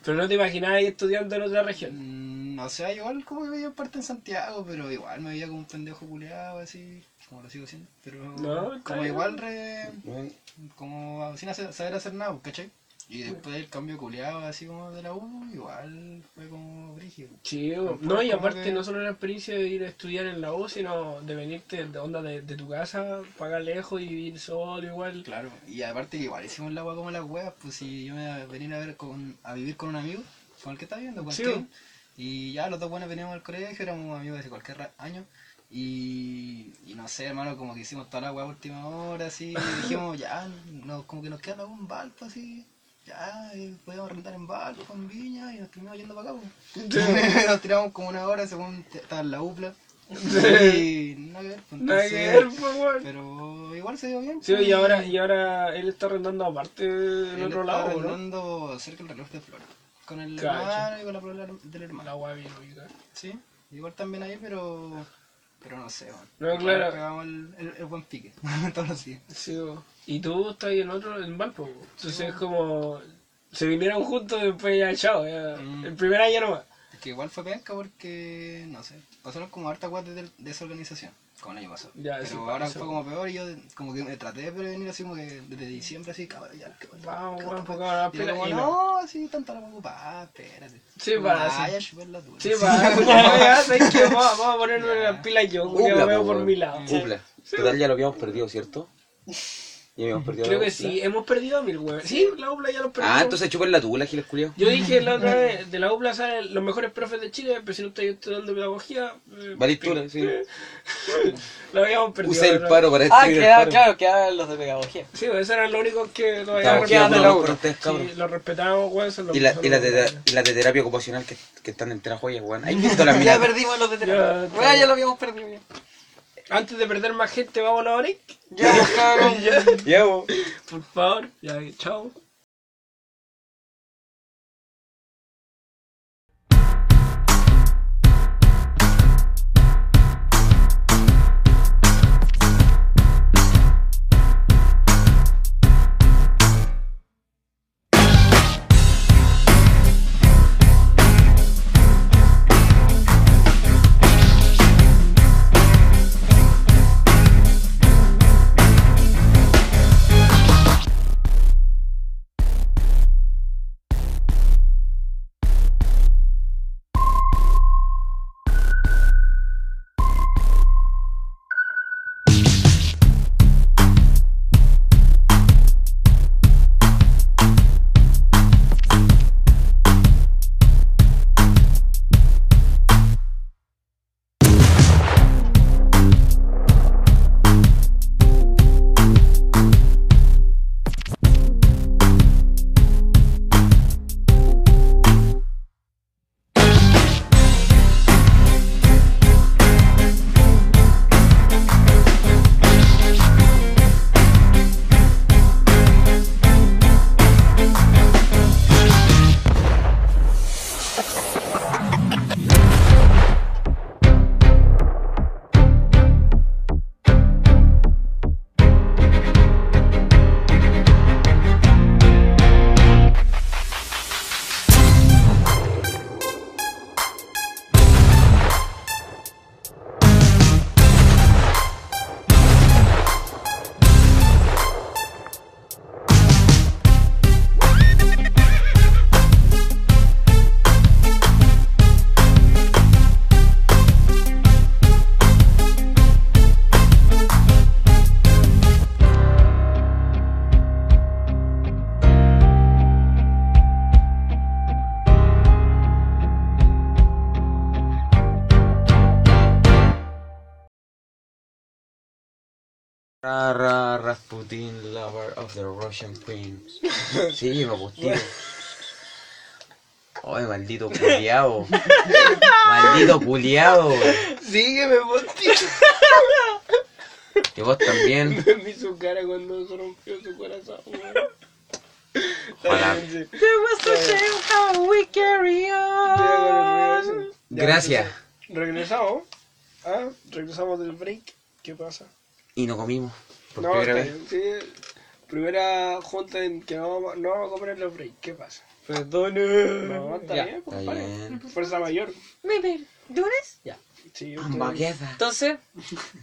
Pero no te imaginabas ahí estudiando en otra región. Mm, o sea, igual como que veía parte en Santiago, pero igual me veía como un pendejo culiado, así. Como lo sigo siendo. Pero. No, está como bien. igual re. Bueno, Como sin hacer- saber hacer nada, ¿cachai? Y después el cambio culiado, así como de la U, igual fue como brígido. Sí, no, y aparte que- no solo la experiencia de ir a estudiar en la U, sino de venirte de onda de, de tu casa, pagar lejos y vivir solo igual. Claro, y aparte igual hicimos el agua como las huevas, pues si yo me iba a venir a ver con, a vivir con un amigo, con el que está Sí, Kevin, y ya los dos buenos veníamos al colegio, éramos amigos desde cualquier año, y, y no sé, hermano, como que hicimos toda la hueá a última hora, así, y dijimos, ya, no, como que nos queda algún balto, así, ya, y podíamos rentar en balto con viña, y nos terminamos yendo para acá, pues. nos tiramos como una hora según estaba en la upla, y nada que ver, pues, Nada que entonces- ver, pues, pero igual se dio bien. Sí, pues, y ahora, y ahora él está arrendando aparte en otro está lado, ¿no? arrendando cerca del reloj de flores. Con el hermano y con la polola del La hermano. guay bien. Sí, igual también ahí, pero. Pero no sé, man. No, claro. Pegamos el, el, el buen pique todos los días. Sí, bo. Y tú estás ahí en otro, en Valpo. Entonces es como. Se vinieron juntos y después ya, chao. Ya. Mm. El primer año nomás. Es que igual fue penca porque, no sé, pasaron como harta guas de desorganización, como el año pasado. Ya, pero sí, ahora pasó. fue como peor y yo como que me traté de prevenir así como que desde diciembre así, cabrón, ya, cabrón, Vamos, cabrón, Y la era como, pila- y no, así tanto la pongo, pa, espérate. Sí, pa, Vaya, sí. la Sí, para, ya, ¿sabes qué? Vamos, vamos a ponerme Ya. las pilas yo, ya veo po, por mi lado. Upla. Total, ya lo habíamos perdido, ¿cierto? Ya habíamos perdido Creo la que sí, hemos perdido a mil weón. Sí, la UPLA ya los perdimos. Ah, entonces chupen la tula, Giles Culiao. Yo dije la otra vez, de la UPLA salen los mejores profes de Chile, pero si no estoy estudiando pedagogía. eh, sí. Lo habíamos perdido. Usé el paro para Ah, el paro. claro, quedan los de pedagogía. Sí, pues esos eran los únicos que todavía U. con ustedes. Sí, los respetamos, weón. son los Y la, son y, la los de, y la de terapia ocupacional que, que están en joyas, weón. ¿Has visto las Ya minas? perdimos los de terapia. Ya, ya lo habíamos perdido. ya. Antes de perder más gente, vamos a la break. Ya, cabrón. Ya, weón. Por favor, ya, chao. Ra, ra, Rasputin, lover of the Russian queen. Sí, me gustó. Ay, maldito culiao. maldito culiao. Sígueme, Monty. Y vos también. Vi su cara cuando se rompió su corazón. Ojalá. Sí. There was a time how we carry on. Ya, Gracias. Regresamos. Ah, regresamos del break. ¿Qué pasa? Y no comimos. Por No, primera vez. sí. Primera junta en que no vamos, no vamos a comer los break. ¿Qué pasa? Perdone. No, está Ya. bien, compadre. Fuerza mayor. ¿Me perdones? Ya. Sí. Entonces,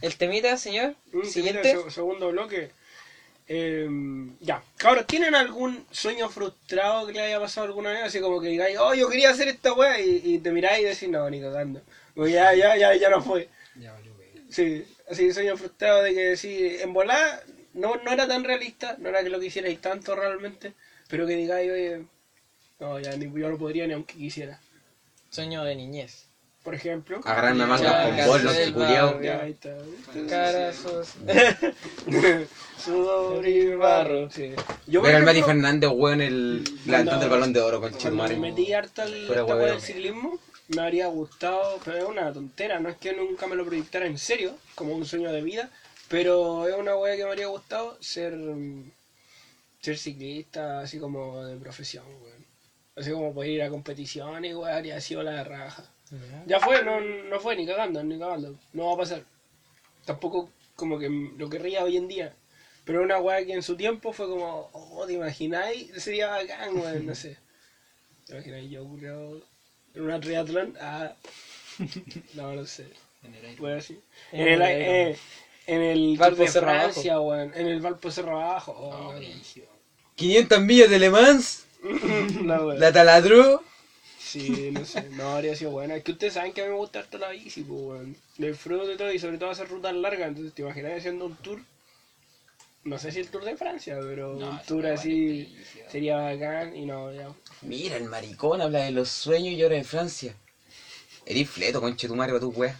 el temita, señor. Mm, Siguiente. se- segundo bloque. Eh, ya, cabros, ¿tienen algún sueño frustrado que le haya pasado alguna vez? Así como que digáis, oh, yo quería hacer esta weá y, y te miráis y decís, no, ni cagando. O ya, ya, ya, ya no fue. Ya valió. Sí, así sueño frustrado de que sí, en volar no, no era tan realista, no era que lo quisierais tanto realmente, pero que digáis, oye, no, ya ni, yo no podría ni aunque quisiera. Sueño de niñez. Por ejemplo. Agarrarme a Ya, mangas con bolos culiao. Ya, ahí está. ¿viste? Carazos. Sudor y barro. Sí. Yo, por Ver al Mati Fernández, weón, el levantando el balón de oro con Cuando me metí harto al del ciclismo, me habría gustado, pero es una tontera, no es que nunca me lo proyectara en serio, como un sueño de vida, pero es una weá que me habría gustado ser mm, ser ciclista, así como de profesión, weón. Así como poder ir a competiciones, weón, habría sido la raja. Ya fue, no, no fue ni cagando, ni cagando, no va a pasar. Tampoco como que lo querría hoy en día. Pero una weá que en su tiempo fue como, oh, ¿te imagináis? Sería bacán, weón, no sé. ¿Te imagináis yo, culiao, en una triatlón? Ah, no, no sé. En el aire. Así. En En el, el aire. eh, en el Valpo de Cerro Abajo. Francia, weón. En el Valpo Cerro Abajo. Oh, No, weón. brígido. 500 millas de Le Mans. No. La taladró. Sí, no sé, no habría sido buena. Es que ustedes saben que a mí me gusta harto la bici, pues, weón. Disfruto y todo, y sobre todo hacer rutas largas. Entonces, ¿te imaginas haciendo un tour? No sé si el tour de Francia, pero No, un tour me así vale sería bacán y no, ya. Mira, el maricón habla de los sueños y ahora de Francia. Eres fleto, conche tu madre, para tu wea.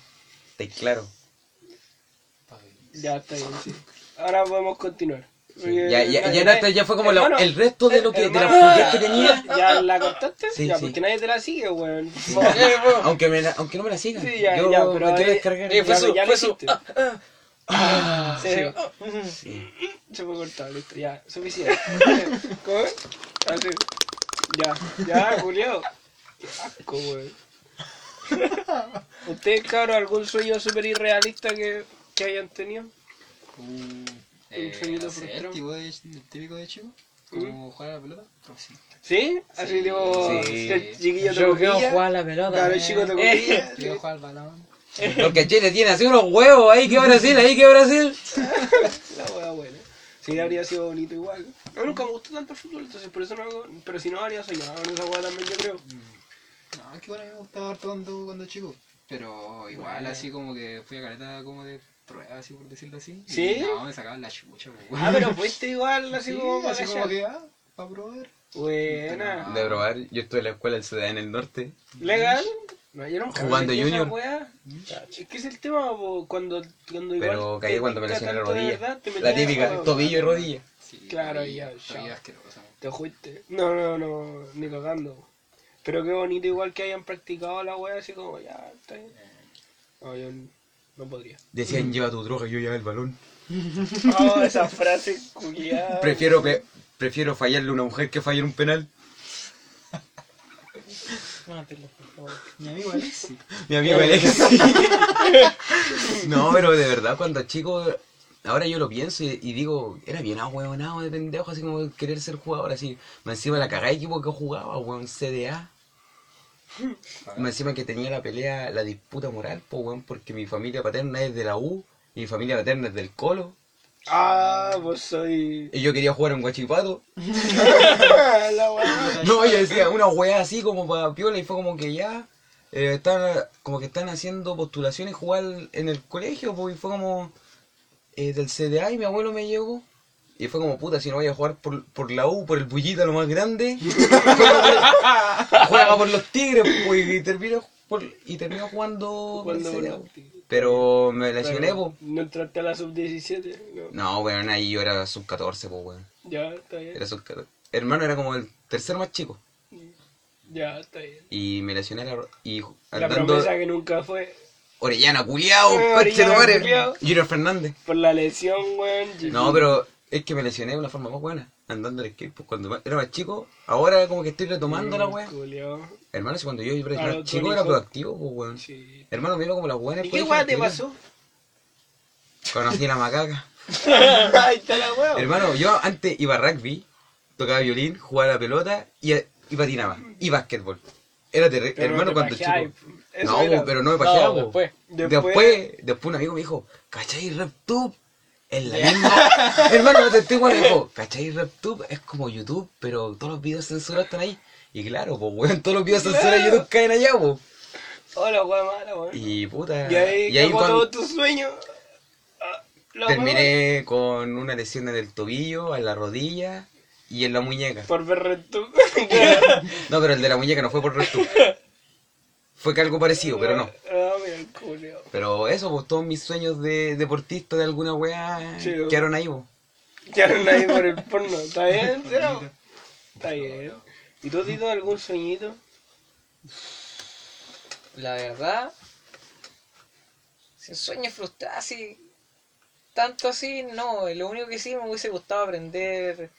¿Estáis claro? Ya está bien, sí. Ahora podemos continuar. Ya, ya, ya, nadie- esto ya fue como el resto de lo que, de la fluidez que tenía. ¿Ya la cortaste? Sí, ya, sí. porque nadie te la sigue, weón. Aunque, me la- aunque no me la sigan. Sí, ya, yo ya, me pero quiero ahí- descargar. Eh, fue Ya, su, fue. Ah, Sí, sí. Se fue cortado, listo, ya, suficiente. ¿Cómo es? Así. Ya, ya, Julio. Qué asco. ¿Ustedes, cabros, algún sueño súper irrealista que, que hayan tenido? Un eh, el, frustrado. típico de chico, como jugar a la pelota. Pues sí. ¿Sí? Así, Sí, tipo, sí. el chiquillo te Yo quiero jugar a la pelota. Claro, el chico te Eh, copilla. Quiero jugar al balón. Porque Chile tiene así unos huevos ahí que Brasil, ahí que Brasil. La wea buena. Sí, habría sido bonito igual. A mí nunca me gustó tanto el fútbol, entonces por eso no hago. Pero si no, habría soñado con esa wea también, yo creo. No, es que bueno, me gustaba harto cuando, cuando chico. Pero igual, así como que fui a caleta como de prueba, así por decirlo así. y ¿Sí? No, me sacaban la chucha, pues. Ah, pero fuiste igual, así Sí, como para así como que, ah, para probar. Buena. De probar, yo estuve en la escuela del CDA en el norte. ¿Legal? No, Jugando junior. Es que es el tema, po, cuando, cuando igual. Pero caí te cuando me pica lesioné la tanto de rodilla. verdad, te La típica, tobillo y rodilla. Sí, Claro, y ya. Te fuiste. No, no, no, ni cagando. Pero qué bonito igual que hayan practicado la wea así como ya, está bien. No, yo no podría. Decían, lleva tu droga y yo lleva el balón. Oh, esa frase culiada. Prefiero, pe- prefiero fallarle a una mujer que fallar un penal. Mátelo, por favor. Mi amigo Alexi. Mi amigo Alexis. no, pero de verdad, cuando chico, ahora yo lo pienso y, y digo, era bien ahueonado de pendejo, así como querer ser jugador, así. Me encima la cagada de equipo que jugaba, weón, CDA. Me encima que tenía la pelea, la disputa moral, pues, weón, porque mi familia paterna es de la U y mi familia paterna es del Colo. Ah, vos soy. Y yo quería jugar en Guachipato. No, yo decía una weá así como para piola y fue como que ya eh, están como que están haciendo postulaciones jugar en el colegio, pues y fue como eh, del CDA y mi abuelo me llegó. Y fue como puta, si no voy a jugar por, por la U, por el bullita lo más grande, juega por los tigres, pues, y termino, por, y termino jugando por el CDA. Pero me lesioné, pues. No entraste a la sub-17. No. No, weón, ahí yo era sub 14, pues, weón. Ya, está bien. Era sub 14. Hermano era como el tercero más chico. Ya, está bien. Y me lesioné la, y La promesa que nunca fue. Orellana, culiao, Eh, Orellana, Fernández. Por la lesión, weón. No, pero es que me lesioné de una forma más buena. Andando al skate, pues cuando era más chico, ahora como que estoy retomando la weá. Hermano, si cuando yo era Claro, más chico era proactivo, pues weón. Sí. Hermano, mira como las buenas. ¿Y qué weá te pasó? Conocí a la macaca. Ahí está la weá. Hermano, yo antes iba a rugby, tocaba violín, jugaba a la pelota y, y patinaba. Y básquetbol. Era terrible. Hermano, cuando chico. eso No, era. pero no me pajeaba. No, po. después. Después- un amigo me dijo, ¿cachai RepTube? Es la misma. Hermano, te estoy dijo, ¿cachai RepTube? Es como YouTube, pero todos los videos censurados están ahí. Y claro, pues weón, todos los videos censurados de YouTube caen allá, pues. Hola, weá mala, weón. Y puta. Y ahí, y ahí cuando todo tu sueño. Ah, terminé con una lesión en el tobillo, en la rodilla y en la muñeca. Por ver RedTube. No, pero el de la muñeca no fue por RepTube. Fue que algo parecido, pero no. Ah. Pero eso, pues todos mis sueños de deportista de alguna weá Sí, po. quedaron ahí, pues. Quedaron ahí por el porno. ¿Está bien? ¿Cero? Está bien. ¿Y tú, Tito, algún sueñito? La verdad, si sueño frustrado, así, tanto así, no. Lo único que sí me hubiese gustado aprender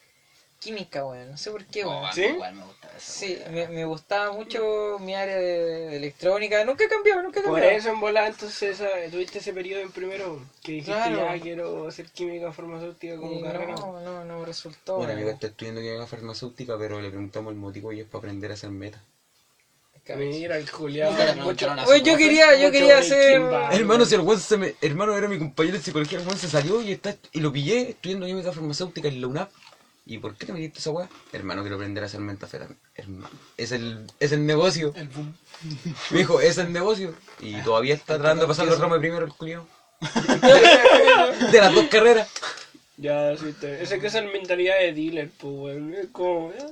química, weón. No sé por qué, weón. Oh, ¿Sí? Igual me gusta eso. Sí, me, me gustaba mucho mi área de, de electrónica. Nunca he cambiado, nunca he Por cambiado. eso en volada, entonces esa- tuviste ese periodo en primero que dijiste Claro. ya quiero hacer química farmacéutica como Y carrera. no, no, no resultó. Bueno, weón. amigo está estudiando química farmacéutica, pero le preguntamos el motivo y es para aprender a hacer meta. Mira el a Oye, yo quería, yo quería hacer... Hermano, si el weón se me... Hermano, era mi compañero de psicología, el weón se salió y está y lo pillé estudiando química farmacéutica en la UNAP. ¿Y por qué te metiste esa weá? Hermano, quiero aprender a hacer metafetamina. Hermano, es el, es el negocio. El boom. Me dijo, es el negocio. Y todavía está tratando de pasar los ramos de primero el culiao. de las dos carreras. Ya, sí, te... ese que es el mentalidad de dealer, pues, weón. Es como, ya,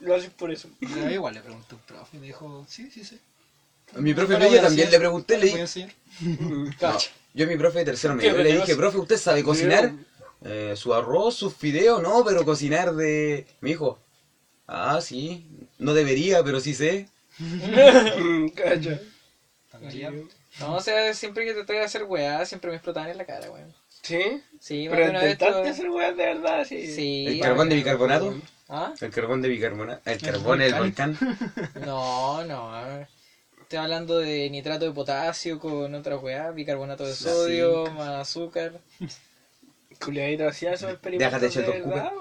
lo haces por eso. Igual le pregunté a un profe y me dijo, sí, sí, sí. A mi profe medio también le pregunté, le dije, yo a mi profe de tercero ¿Qué medio le dije, profe, ¿usted sabe cocinar? Eh, su arroz, sus fideos, no, pero cocinar de... Me dijo, ah, sí, no debería, pero sí sé. Cacha. No, o sea, siempre que traté de hacer weá, siempre me explotaban en la cara, weón. ¿Sí? Sí, Pero intentaste hacer weas de verdad, sí. Sí. ¿El carbón de bicarbonato? ¿Ah? El carbón de bicarbonato. El carbón del volcán. No, no. Estoy hablando de nitrato de potasio con otra weá, bicarbonato de sodio, más azúcar. Culiadito hacía esos experimentos Déjate de verdad.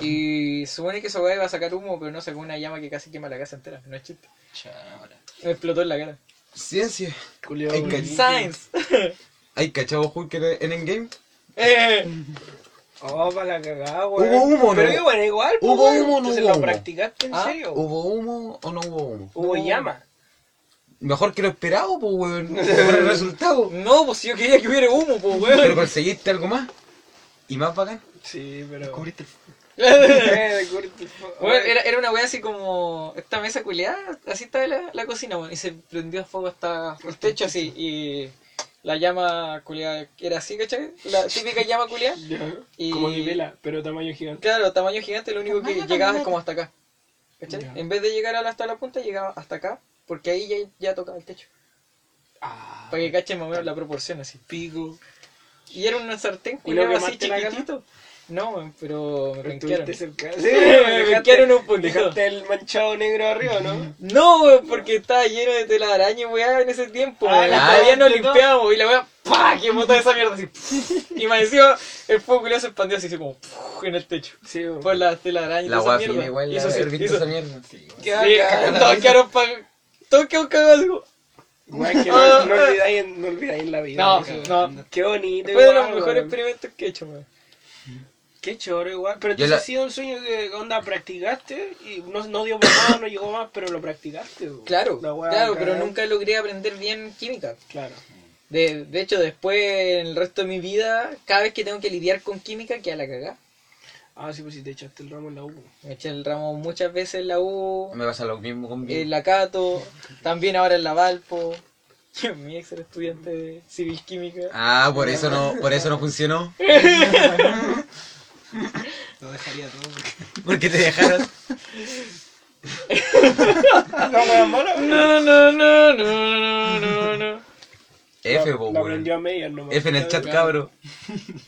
Y supone que esa weá iba a sacar humo, pero no sacó una llama que casi quema la casa entera. No es chiste. Chabra. Me explotó en la cara. Ciencia. Culiado. Hay que- Science. ¿Hay cachado Hulk en en Endgame? eh. Oh, para la cagada, weón. Hubo humo, Pero ¿no? que bueno, igual, pues, ¿Hubo weón. humo no Entonces hubo lo humo? practicaste en ¿Ah? serio. ¿Hubo humo o no hubo humo? Hubo No. llama. Mejor que lo esperado, pues, weón. Por el resultado. No, pues si yo quería que hubiera humo, pues Pero weón. conseguiste algo más. Y más bacán. Sí, pero. Descubriste el Bueno, era, era una weá así como esta mesa culiada, así estaba la, la cocina, weón, y se prendió fuego hasta el techo así, y la llama culiada era así, ¿cachai? La típica llama culiada. Ya, Y- Como mi vela, pero tamaño gigante. Claro, tamaño gigante, lo único que Tamaño llegaba es como hasta acá. ¿Cachai? Ya. En vez de llegar a la- hasta la punta, llegaba hasta acá, porque ahí ya, ya tocaba el techo. Ah, Para que cachen más o menos la proporción así. pico. Y era un sartén ¿Y no culiado así chiquitito. No, weón, pero me penquearon. Sí, me penquearon un poquito. Dejaste el manchado negro arriba, ¿no? No, weón, porque estaba lleno de telaraña, weá, en ese tiempo. Ah, weón. la Todavía no limpiábamos y la weá, ¡pah! quemó toda esa mierda así. y me encima el fuego culiao se expandió así, así como ¡puf! en el techo. Sí, weón. Por las telarañas La esa mierda. igual, la haber visto hizo- esa mierda. Sí, bacán. todos quedaron pa... Todos quedaron cagados que no, no olvidáis en, no olvidáis la vida. No, eso. no. Qué bonito. Fue de los mejores experimentos que he hecho, weón. Qué choro igual. Pero Yo entonces la- ha sido un sueño que onda practicaste y no, no dio para nada, no llegó más, pero lo practicaste. Claro, La weá claro, pero nunca logré aprender bien química. Claro. De, de hecho, después, en el resto de mi vida, cada vez que tengo que lidiar con química, queda la cagada. Ah, sí, pues si te echaste el ramo en la U. Me eché el ramo muchas veces en la U, Me pasa lo mismo conmigo. en la Cato, también ahora en la Valpo. Mi ex era estudiante de civil química. Ah, por eso no, por eso no funcionó. Lo dejaría todo porque Porque te dejaron. No, malo. No, no, no, no, no, no. F, po. F en el chat, cabro.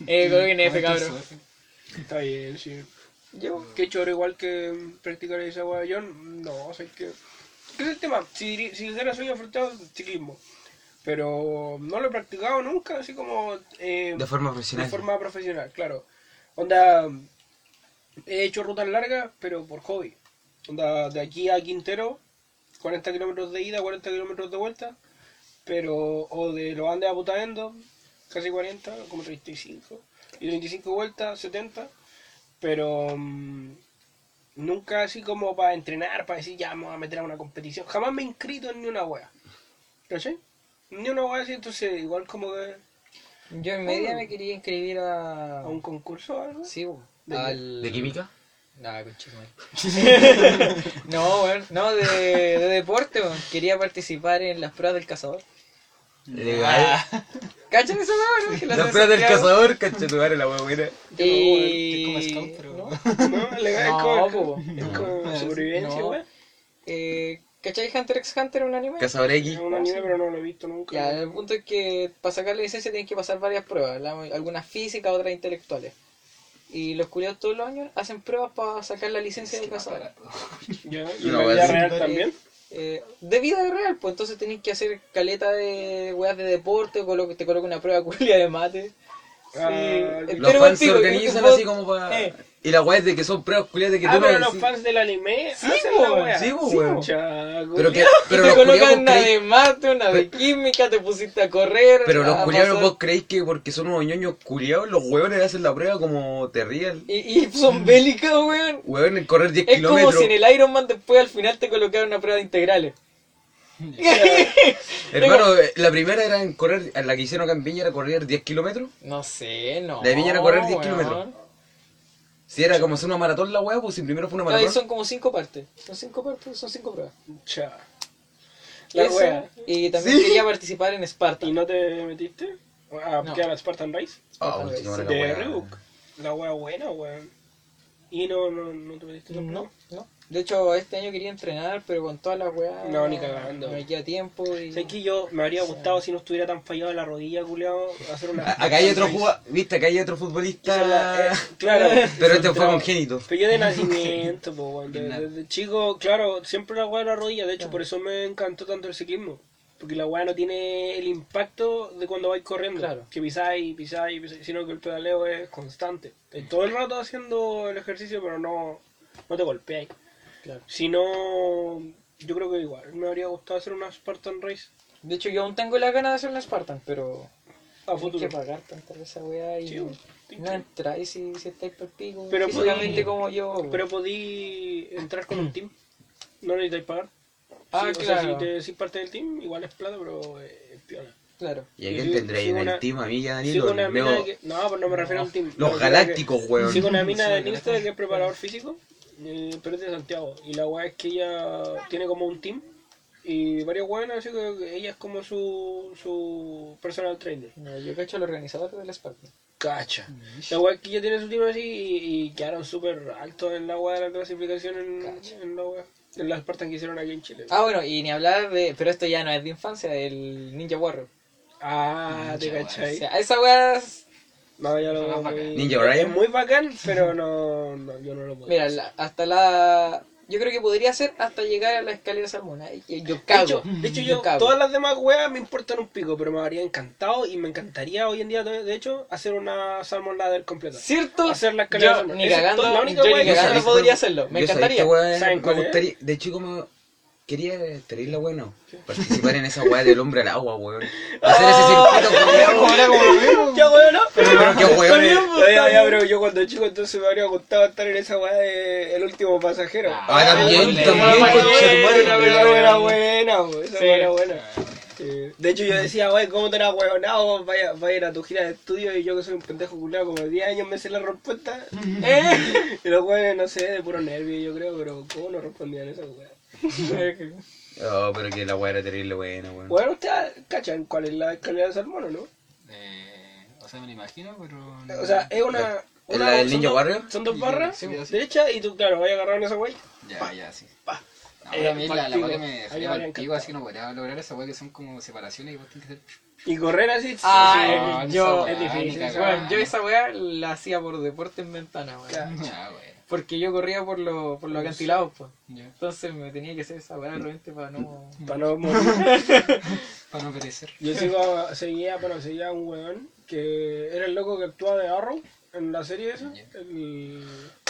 Eh, coloquen F, F. Está bien, sí. Yo, Qué choro igual que practicar esa. Yo no, o sea, que... ¿Qué es el tema? Si, si dijera sueño frustrado, ciclismo. Pero no lo he practicado nunca, así como... eh, De forma de profesional. forma profesional, claro. Onda, he hecho rutas largas, pero por hobby. Onda, de aquí a Quintero, 40 kilómetros de ida, 40 kilómetros de vuelta. Pero, o de los Andes a Putaendo, casi 40, como 35. Y de 25 vueltas, 70. Pero mm, nunca así como para entrenar, para decir ya me voy a meter a una competición. Jamás me he inscrito en ni una wea. ¿Cachai? Ni una wea así, entonces igual como que yo en media me quería inscribir a... a un concurso o algo. Sí, ¿De al... ¿De química? Conchetumare. no, weón, no, de, de deporte, weón. Quería participar en las pruebas del cazador. Legal. ¿Cachan esa weón? no? Que La prueba del cazador, cachetumare, la wea buena. Y... Es como scout, pero... ¿no? Legal, es como, es como güey. Eh, ¿Cachai Hunter x Hunter un anime? Cazador X. Es un anime, pero no lo he visto nunca. Ya, el punto es que para sacar la licencia tienen que pasar varias pruebas, algunas físicas, otras intelectuales. Y los culiados todos los años hacen pruebas para sacar la licencia de cazador. Ya, y la vida real también. Eh, de vida real, pues entonces tenéis que hacer caleta de weas de deporte, colo- te coloca una prueba culia de mate. Sí, Ah, entero Los fans se organizan así como para. Eh, Y la weá es de que son pruebas culiadas de que Ah, tú no pero los decís- fans del anime Sí, hacen la sí, weón. Cha, Pero que, pero te culiados colocan una de mate, una de química, te pusiste a correr. Pero los culiados pasar- vos creéis que porque son unos ñoños culiados, los hueones hacen la prueba como te rían. Y, y son bélicas, weón. Hueón en correr 10 Es como kilómetros. si en el Iron Man después al final te colocaran una prueba de integrales. Hermano, eh, la primera era en correr, la que hicieron acá en Viña era correr 10 kilómetros. No sé, no. La de Viña era correr 10 weón. kilómetros. Si era como hacer una maratón la hueá, pues si primero fue una Ahí maratón. son como cinco partes. Son cinco partes, son cinco pruebas. Cha. La Eso, wea. Y también Sí. quería participar en Sparta. ¿Y no te metiste? ¿A No. qué a la Spartan Race? Ah, pues, no, la de. Reebok. La wea buena, weón. ¿Y no, no, no te metiste no. De hecho, este año quería entrenar, pero con todas las weas. No, ni cagando. No me queda tiempo. Y... Sé que yo me habría gustado si no estuviera tan fallado la rodilla, culiao, hacer una. Acá hay otro jugador, viste, acá hay otro es la- futbolista. eh, claro. Pero este fue congénito. Pero yo de nacimiento, Desde chico, claro, siempre la weá de la rodilla. De hecho, por eso me encantó tanto el ciclismo. Porque la weá no tiene el impacto de cuando vais corriendo. Claro. Que pisáis, pisáis, pisáis, sino que el pedaleo es constante. Todo el rato haciendo el ejercicio, pero no, no te golpeáis. Claro. Si no, yo creo que igual. Me habría gustado hacer una Spartan Race De hecho, yo aún tengo la ganas de hacer una Spartan, pero. a Hay futuro. que pagar tanta esa weá y. Sí, no entráis si, si estáis por pico. Pero físicamente podí- como yo. Pero podí entrar con un team. No necesitáis pagar. Ah, Sí, o sea, claro. si te decís parte del team, igual es plata, pero eh, es piola. Claro. ¿Y a quién tendréis en el team? A mí ya Danilo. Veo que... No, pues no me refiero a un team. Los galácticos, weón. Sigo una mina en Instagram que es preparador físico, eh, pero es de Santiago. Y la weá es que ella tiene como un team y varios weones, así que ella es como su, su personal trainer. No, yo cacho al organizador del Spartan. Cacha. La weá es que ella tiene su team así y, y quedaron súper altos en la weá de la clasificación en, en la weá. En las partes que hicieron aquí en Chile. Ah, bueno, y ni hablar de. Pero esto ya no es de infancia, el Ninja Warrior. Ah, te O cachai. sea, esa weá. es- No, ya lo veo muy... Ninja Es Brian. muy bacán, pero no, no yo no lo puedo. Mira, la- hasta la. Yo creo que podría ser hasta llegar a la escalera salmona. Que Yo de cago. hecho, de hecho yo, cago. todas las demás weas me importan un pico, pero me habría encantado y me encantaría hoy en día, de hecho, hacer una Salmon Ladder completa. ¿Cierto? Hacer la escalera Yo salmón. ni es cagando, la única yo wea ni que cagando podría hacerlo. Me Yo encantaría. qué weá, ¿Saben me cuál es? gustaría, de chico me quería tenerla bueno, participar en esa weá del hombre al agua, weón. Hacer ese circuito culiao. Ya, weón, ¿no? Pero qué weón. Ya, ya, ya, pero yo cuando chico entonces me habría gustado estar en esa weá de El último pasajero. Ah, también, Ah, también, weá era buena, weón, esa era buena. Sí. De hecho, yo decía, wey, ¿cómo te la huevonado? Vaya, vaya a ir a tu gira de estudio y yo que soy un pendejo culiado como de 10 años me sé la respuesta. y los weones, no sé, de puro nervio, yo creo, pero ¿cómo no respondían esa weá? Oh, pero que la weá era terrible buena, weón. Bueno, ustedes cachan cuál es la escalera de salmón, ¿o no? Eh, o sea, me lo imagino, pero. no- O sea, es una. ¿Es una la del dos- Warrior? Son dos barras, sí, sí. derecha, y tú, claro, vas a agarrar en esa wey. Ya, ya, sí. Pa. No, pero a mí Eh, la, la que me dejaría mal pico, así que no podría lograr esa weá que son como separaciones y vos tenés que hacer. Y correr así. Ah, sí, yo- es difícil. Bueno, yo esa weá la hacía por deporte en ventana, weón. Claro. Ya, weá. Porque yo corría por, lo, por los acantilados, pues. Entonces me tenía que hacer esa weá de repente para no. Para no morir. Para no perecer. Yo sigo, seguía, bueno, seguía a un weón que era el loco que actuaba de Arrow en la serie esa. El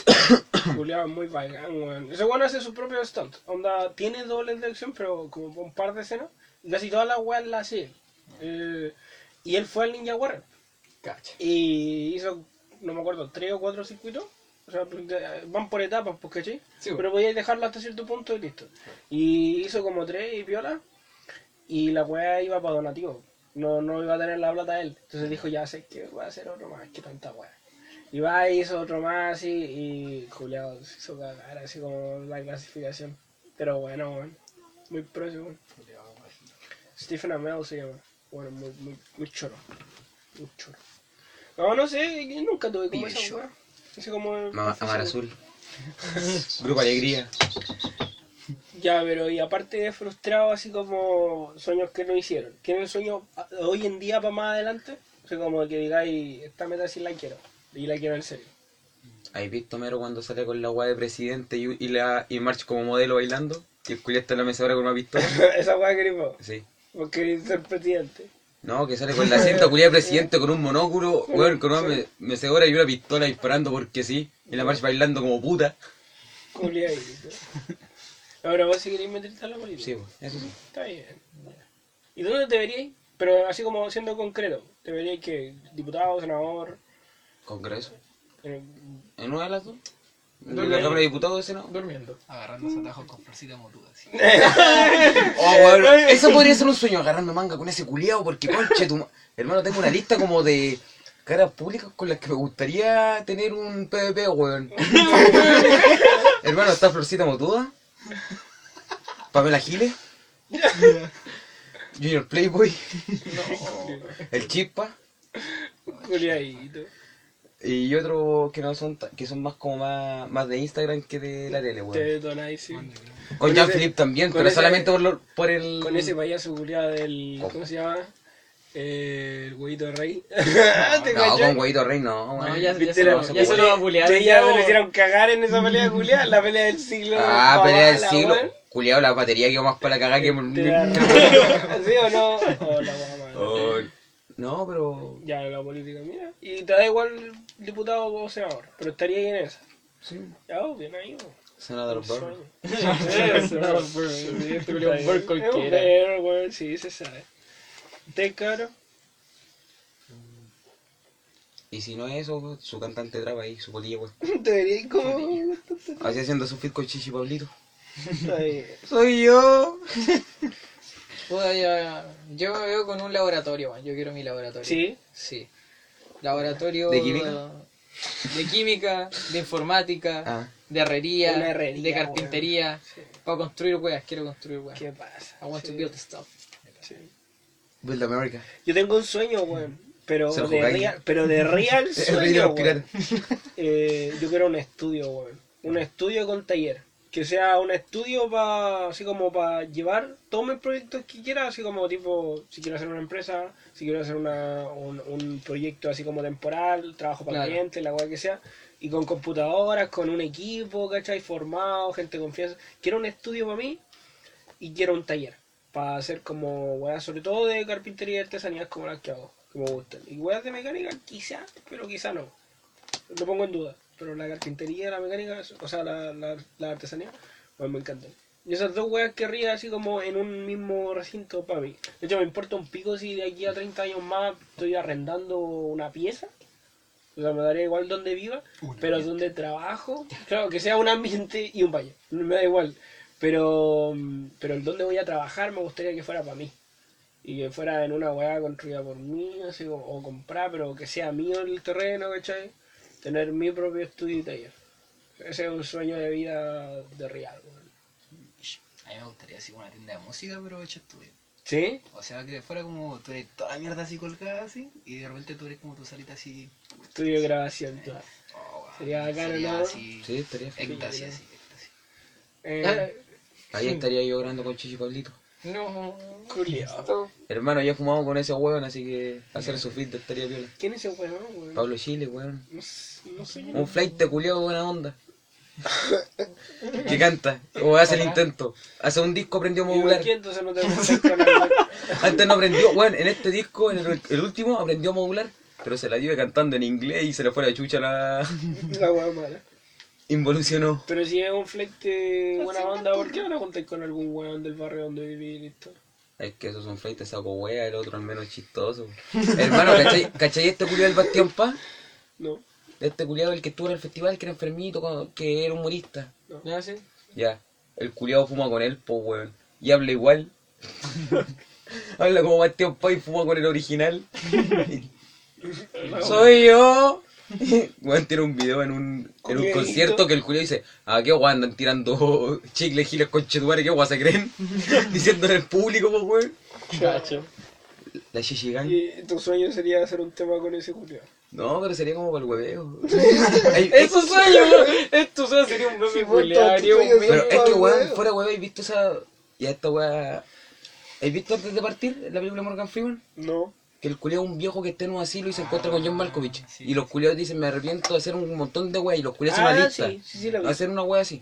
Julián muy bacán, weón. Ese weón hace su propio stunt. Onda, tiene dobles de acción, pero como un par de escenas. Y casi todas las weas las hace él. Eh, y él fue al Ninja Warrior. Cacha. Y hizo, no me acuerdo, tres o cuatro circuitos. O sea, porque van por etapas, pues, ¿cachai? Sí, Pero podíais dejarlo hasta cierto punto y listo. Y hizo como tres y viola. Y la weá iba para donativo. No, no iba a tener la plata él. Entonces dijo, ya sé que voy a hacer otro más, que tanta weá. Y va y hizo otro más y, y Julián se hizo cagar así como la clasificación. Pero bueno, weón. Muy weón. Stephen Amell se llama. Bueno, muy, muy, muy choro. Muy choro. No, no sé, yo nunca tuve como esa weá. Así como... Ma- Amar Azul. Grupo Alegría. Ya, pero y aparte de frustrado, así como sueños que no hicieron. ¿Tienen sueños hoy en día para más adelante? O sea, como que digáis, esta meta sí la quiero. Y la quiero en serio. ¿Has visto Mero cuando sale con la weá de presidente y, y, la, y March como modelo bailando? Y el culiao está en la mesa ahora con una pistola. Esa weá que. Sí. Vos querés ser presidente. No, que sale con la cinta culia de presidente con un monóculo, weón, con una me- mecedora y una pistola disparando porque sí. Y la marcha bailando como puta. Culiadito. Ahora vos si queréis meterte a la política. Sí, weón, eso sí. Está bien. ¿Y dónde te veríais? Pero así como siendo concreto. ¿Te veríais que diputado, senador? Congreso. eh, ¿En una de las dos? ¿En la. Cámara de Diputados ese no? Durmiendo. Agarrándose atajos con florcita motuda, así. Oh, weón, eso podría ser un sueño, agarrarme manga con ese culiao, porque conche tu... ma- Hermano, tengo una lista como de caras públicas con las que me gustaría tener un PvP, weón. Hermano, está Florcita Motuda, Pamela Giles, Junior Playboy, el Chispa, culiadito. Y otros que no son que son más como más, más de Instagram que de la tele, Te weón. detonáis, sí. Con con Jean ese- Philippe también, con pero ese- solamente por, lo- por el... Con ese payaso culiado del. ¿Cómo? ¿Cómo se llama? Eh, el huevito de rey. ¿Te No, cachai? con Huevito Rey no, ya, ya ¿Viste se lo, ya se lo va a bulear. Sí, ya se lo hicieron cagar en esa pelea culiada, la pelea del siglo. Ah, pelea del siglo. weón. Culiao, la batería quedó más para la cagada que... ¿Sí o no? Oh, la. Oh, no, pero... Ya, la política, mira. Y te da igual diputado o senador, pero estaría ahí en esa. Sí. Ya, oh, bien ahí. Senador Burr. Senador Burr. Sí, este. Burr Es un cualquiera. perro, weón, Sí, se sabe. ¿Te caro? Y si no es eso, su cantante traba ahí, su polilla, weón. Te vería como... Así haciendo su fit con Chichi Pablito. ¡Soy yo! Puta, ya- yo me veo con un laboratorio, man. Yo quiero mi laboratorio. ¿Sí? Sí. Laboratorio. ¿De química? De química, de informática, Ah. de herrería, de carpintería. Sí. Para construir weas, quiero construir weas. ¿Qué pasa? I want to build stuff. Sí. Build America. Yo tengo un sueño, weón. Pero de real, pero de sueño, weón. Eh, yo quiero un estudio, weón. Un estudio con taller. Que sea un estudio para, así como para llevar todos mis proyectos que quiera, así como tipo, si quiero hacer una empresa, si quiero hacer una, un, un proyecto así como temporal, trabajo para Claro. clientes, la weá que sea, y con computadoras, con un equipo, ¿cachai? Formado, gente de confianza. Quiero un estudio para mí y quiero un taller. Para hacer como weas, sobre todo de carpintería y artesanías como las que hago, que me gustan. Y weas de mecánica, quizá, pero quizá no. Lo pongo en duda. Pero la carpintería, la mecánica, o sea, la, la, la artesanía, pues me encantan. Y esas dos weas querría así como en un mismo recinto para mí. De hecho, me importa un pico si de aquí a 30 años más estoy arrendando una pieza. O sea, me daría igual donde viva, pero donde trabajo, claro, que sea un ambiente y un baño. Me da igual. Pero, pero el donde voy a trabajar me gustaría que fuera para mí. Y que fuera en una weá construida por mí, así, o, o comprar, pero que sea mío el terreno, ¿cachai? Tener mi propio estudio y taller. Ese es un sueño de vida de real. A mí me gustaría así una tienda de música, pero hecha estudio. ¿Sí? O sea, que fuera como tú eres toda la mierda así colgada así, y de repente tú eres como tu salita así. Estudio de grabación, todo. Oh, weón, Sería bacano, ¿no? así. Sí, estaría feliz. Éxtasis, así, éxtasis. Eh, Ahí estaría yo grabando con Chichi Pablito. No. culiao. Hermano, ya fumamos con ese weón, así que hacer su fit estaría piola. ¿Quién es ese weón, weón? Pablo Chile, weón. No, sé- no sé. Un flight de culiao buena onda. que canta, o hace el intento. Hace un disco aprendió a ¿Y por modular. no Antes no aprendió, bueno, en este disco, en el, el último, aprendió a modular, pero se la dio cantando en inglés y se le fue la chucha la... la weá mala? Involucionó. Pero si es un fleite buena onda, ¿por qué no te juntáis con algún weón del barrio donde viví y listo? Es que esos son flights saco wea, el otro al menos chistoso. Hermano, ¿cachai, ¿cachai este culiado del Bastión Paz? No. Este culiado el que estuvo en el festival, que era enfermito, que era humorista. ¿Ya sí? Ya, el culiado fuma con él, po weón. Y habla igual. habla como Bastión Paz y fuma con el original. Soy yo. Weón tiene un video en un, en un concierto que el culiado dice, ah, qué weón andan tirando chicles giles con chetuare, qué weón se creen. Diciéndole al público, po weón. Cacho. La. Y tu sueño sería hacer un tema con ese culiao. No, pero sería como para el hueveo. ¡Es tu sueño! ¡Es tu sueño! Sería un Sí, bebé pues, meme. Pero es que, weón, fuera hueveo, ¿has visto esa. Ya esta weá. ¿Has visto antes de partir la película de Morgan Freeman? No. Que el culiao es un viejo que está en un asilo y se encuentra con John Malkovich. Y los culiados dicen, me arrepiento de hacer un montón de weas. Y los culiados hacen Ah, una lista. sí, sí, sí, la hacer una wea así.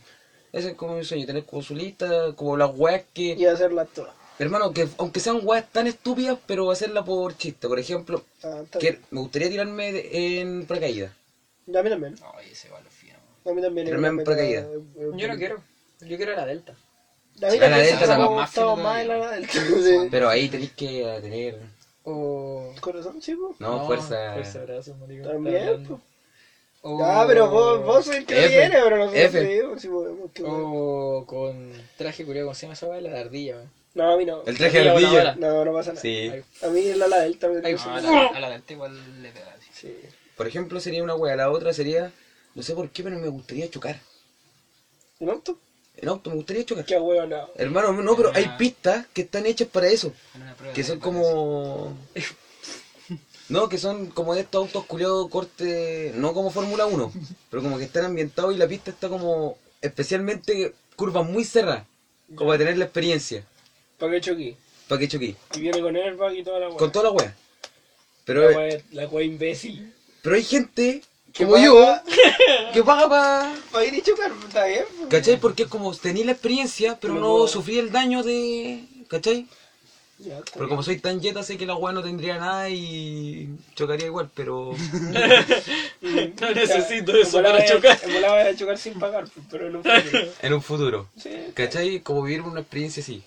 Ese es como mi sueño, tener como su lista, como las weas que. Y hacerla todas. Hermano, que aunque sean weas tan estúpidas, pero hacerla por chiste. Por ejemplo, Ah, que me gustaría tirarme de- en paracaídas. A mí también. No, ese va a lo fino. A mí también. Pero me han paracaídas. Yo no quiero. Yo quiero la Delta. La también Delta se gustado Más más la. Delta. Sí. Pero ahí tenéis que eh, tener. O. Corazón, sí, pues. No, fuerza. Fuerza, brazos, marico. También, pues. O... Ah, pero vos, vos sois el que F. viene, pero nosotros F. sí, pues, sí podemos. O con traje culiado, ¿cómo se llama esa weá? La ardilla, weón. No, a mí no. El traje de Ardilla ardilla. No, no pasa nada. Sí. A mí la, la Delta me Ay, gusta. No, a la, a la delta igual le pega así. Sí. Por ejemplo, sería una wea. La otra sería. No sé por qué, pero me gustaría chocar. ¿En auto? En auto, me gustaría chocar. Qué huevo, no. Hermano, no, pero hay Ah. pistas que están hechas para eso. Que son como. No, que son como de estos autos culiados corte. No como Fórmula 1, pero como que están ambientados y la pista está como. Especialmente curvas muy cerradas. Como para tener la experiencia. ¿Para qué choquí? Para que choquí. Y viene con airbag y toda la hueá. Con toda la wea. Pero, La hueá imbécil. pero hay gente como paga- yo que paga para. Para ir y chocar, está bien. pues. ¿Cachai? Porque es como tener la experiencia, pero Pero no no- sufrí el daño de. ¿Cachai? Ya, Pero bien. como soy tan jeta, sé que la weá no tendría nada y chocaría igual, pero. No necesito Ya, eso en para chocar. En bola vaya a chocar sin pagar, pues, pero no futuro. en un futuro. Sí. ¿Cachai? Como vivir una experiencia así.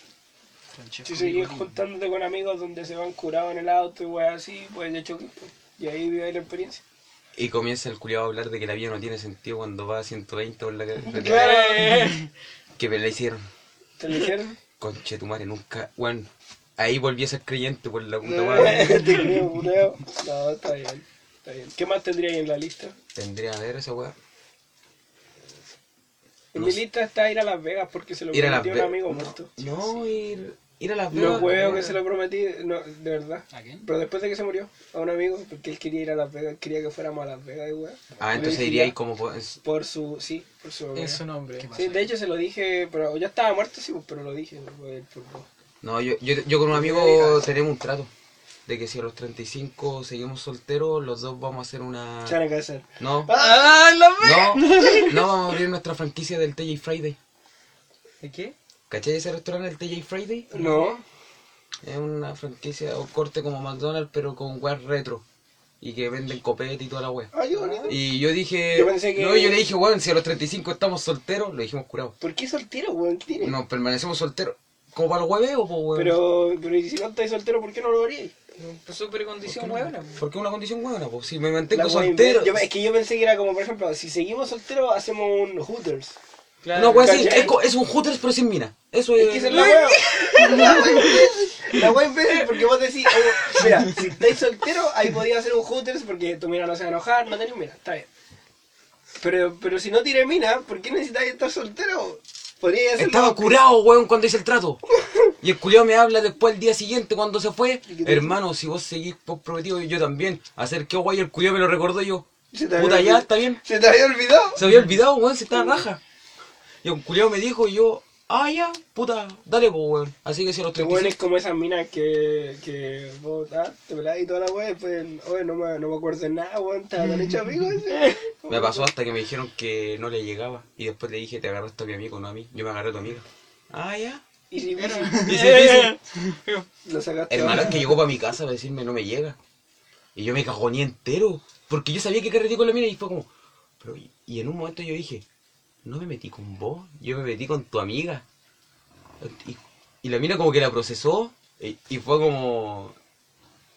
Si seguís juntándote con amigos donde se van curados en el auto y weá así, pues de choque. pues. Y ahí vive la experiencia. Y comienza el culiado a hablar de que la vida no tiene sentido cuando va a 120 por la carretera. Claro. Que me la hicieron. ¿Te lo dijeron? Conche tu madre, nunca. Bueno, ahí volví a ser creyente por la puta madre. Te creo, cureo. No, está bien. Está bien. ¿Qué más tendría ahí en la lista? Tendría a ver esa weá. En No mi sé. lista está ir a Las Vegas porque se lo prometió un amigo muerto. No, ir, ir a las Vegas. Los huevos que se lo prometí, no, de verdad. ¿A quién? Pero después de que se murió, a un amigo, porque él quería ir a Las Vegas, quería que fuéramos a Las Vegas y weá. Ah, entonces dije, iría ya, ahí como. pues, Por su, sí, por su En su nombre. Sí, de hecho se lo dije, pero ya estaba muerto, sí, pues, pero lo dije. pues, por- por- No, yo, yo, yo con un amigo tenemos un trato. De que si a los 35 seguimos solteros, los dos vamos a hacer una. A casar. No, ¡Ah, la no, no, vamos a abrir nuestra franquicia del TJ Friday. ¿De qué? ¿Cachai ese restaurante, el TJ Friday? No. Es una franquicia o corte como McDonald's, pero con weas retro. Y que venden copete y toda la wea. Ay, qué bonito. Y yo dije. Yo pensé que- No, yo le dije, weón, si a los 35 estamos solteros, lo dijimos curados. ¿Por qué soltero, weón? ¿Qué tiene? No, permanecemos solteros. ¿Como para el hueveo, po, weón? Pero, pero ¿y si no estáis soltero, ¿por qué no lo haríais? Super condición huevona. ¿Por qué una condición buena? Pues si me mantengo soltero. yo- es que yo pensé que era como, por ejemplo, si seguimos solteros, hacemos un Hooters. Claro. No, weón, sí, es, un Hooters pero sin mina. Eso Es es. que la wea. La wea imbécil, porque vos decís, oh, mira, si estáis solteros, ahí podía hacer un Hooters porque tu mina no se va a enojar, no tenés mina, está bien. Pero, pero si no tiene mina, ¿por qué necesitáis estar soltero? Podría. Estaba curado, weón, cuando hice el trato. Y el culiao me habla después el día siguiente cuando se fue. ¿Y qué te Hermano, si vos seguís comprometido, yo también. Hacer que guay el culiao me lo recordó yo. Se te había Puta, ya, olvidado. está bien. ¿Se te había olvidado? Se había olvidado, weón, se estaba raja. Y el culiao me dijo y yo, ah, ya, puta, dale, pues, weón. Así que si a los Qué bueno 35. es como esas minas que, que vos ah, te pelás y toda la wea, pues, oye, no me, no me acuerdo de nada, weón, te han hecho amigos. Me pasó hasta que me dijeron que no le llegaba. Y después le dije, te agarraste a mi amigo, no a mí. Yo me agarré a tu amiga. Ah, ya. Y si Y se dice, lo sacaste. Hermano, es que llegó para mi casa para decirme no me llega. Y yo me cajoné entero. Porque yo sabía que carreteé con la mina y fue como. Pero, y, y en un momento yo dije, no me metí con vos, yo me metí con tu amiga. Y, y la mina como que la procesó y, y fue como.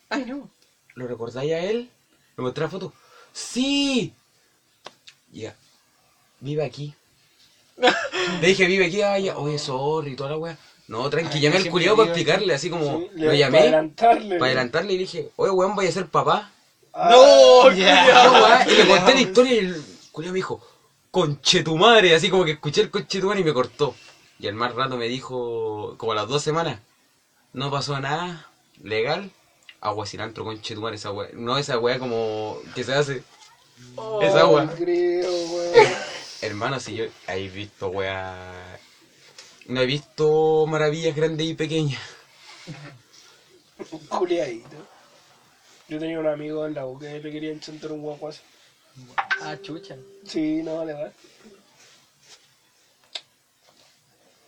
Ay, no. ¿Lo recordáis a él? ¿Me mostré la foto? ¡Sí! Ya. Vive aquí. Le dije, vive aquí, ah, ya. Oye, sorry, toda la wea. No, tranqui, Ay, llamé al culiado para explicarle, así como. Sí, lo llamé. Para adelantarle. Para adelantarle y le dije, oye, weón, voy a ser papá. Ah, ¡No! No, weón, y le conté la historia y el culiao me dijo, conche tu madre, así como que escuché el conche tu madre y me cortó. Y al más rato me dijo, como a las dos semanas, no pasó nada, legal, agua cilantro, conche tu madre, esa weá. No esa weá como que se hace. Es agua. Creo. Hermano, si yo he visto weá. No he visto maravillas grandes y pequeñas. Culeadito. Yo tenía un amigo en la U que le quería enchantar un guacuazo. Ah, chucha. Sí, no, le va.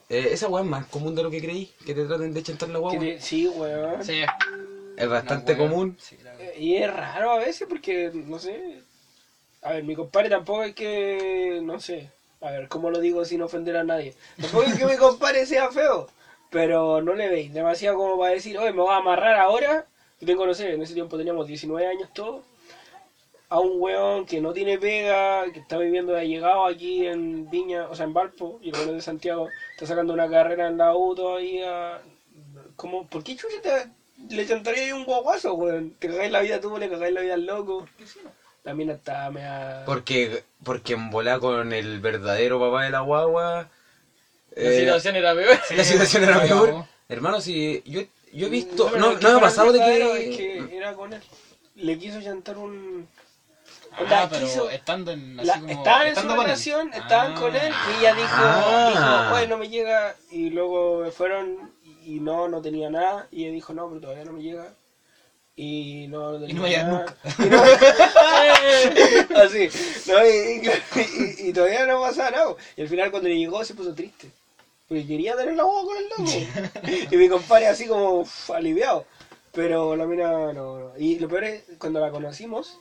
Eh, esa weá es más común de lo que creí, que te traten de chantar la Que guagua. te- Sí, weón. Sí. Es bastante común. Sí, la verdad. Eh, Y es raro a veces porque, no sé. A ver, mi compadre tampoco es que. No sé. A ver, ¿cómo lo digo sin ofender a nadie? Tampoco es que mi compadre sea feo. Pero no le veis demasiado como para decir, oye, me voy a amarrar ahora. Y tengo, no sé, en ese tiempo teníamos 19 años todos. A un weón que no tiene pega, que está viviendo de llegado aquí en Viña, o sea, en Valpo, y el weón de Santiago, está sacando una carrera en la U todavía. ¿Cómo? ¿Por qué chucha te, le chantaría ahí un guaguazo, weón? Te cagáis la vida tú, le cagáis la vida al loco. La mina está mea... Porque, porque en volá con el verdadero papá de la guagua. La eh, situación era peor. la situación era peor. Hermano, si yo, yo he visto. pero No, no me ha pasado de que. es que era con él. Le quiso chantar un... Ah, pero quiso- estando en. Así La- como, estaban en su estando con él. relación, estaban Ah. con él y ella dijo, Ah. dijo, oye, no me llega. Y luego fueron y no, no tenía nada. Y ella dijo, no, pero todavía no me llega. Y no, no tenía no me nada. Y no- Así, ¿no? Y, y- y todavía no pasaba nada. Y al final cuando le llegó se puso triste. Porque quería tener la boca con el loco. y mi compadre así como uf, aliviado. Pero la mina no, no. Y lo peor es, cuando la conocimos,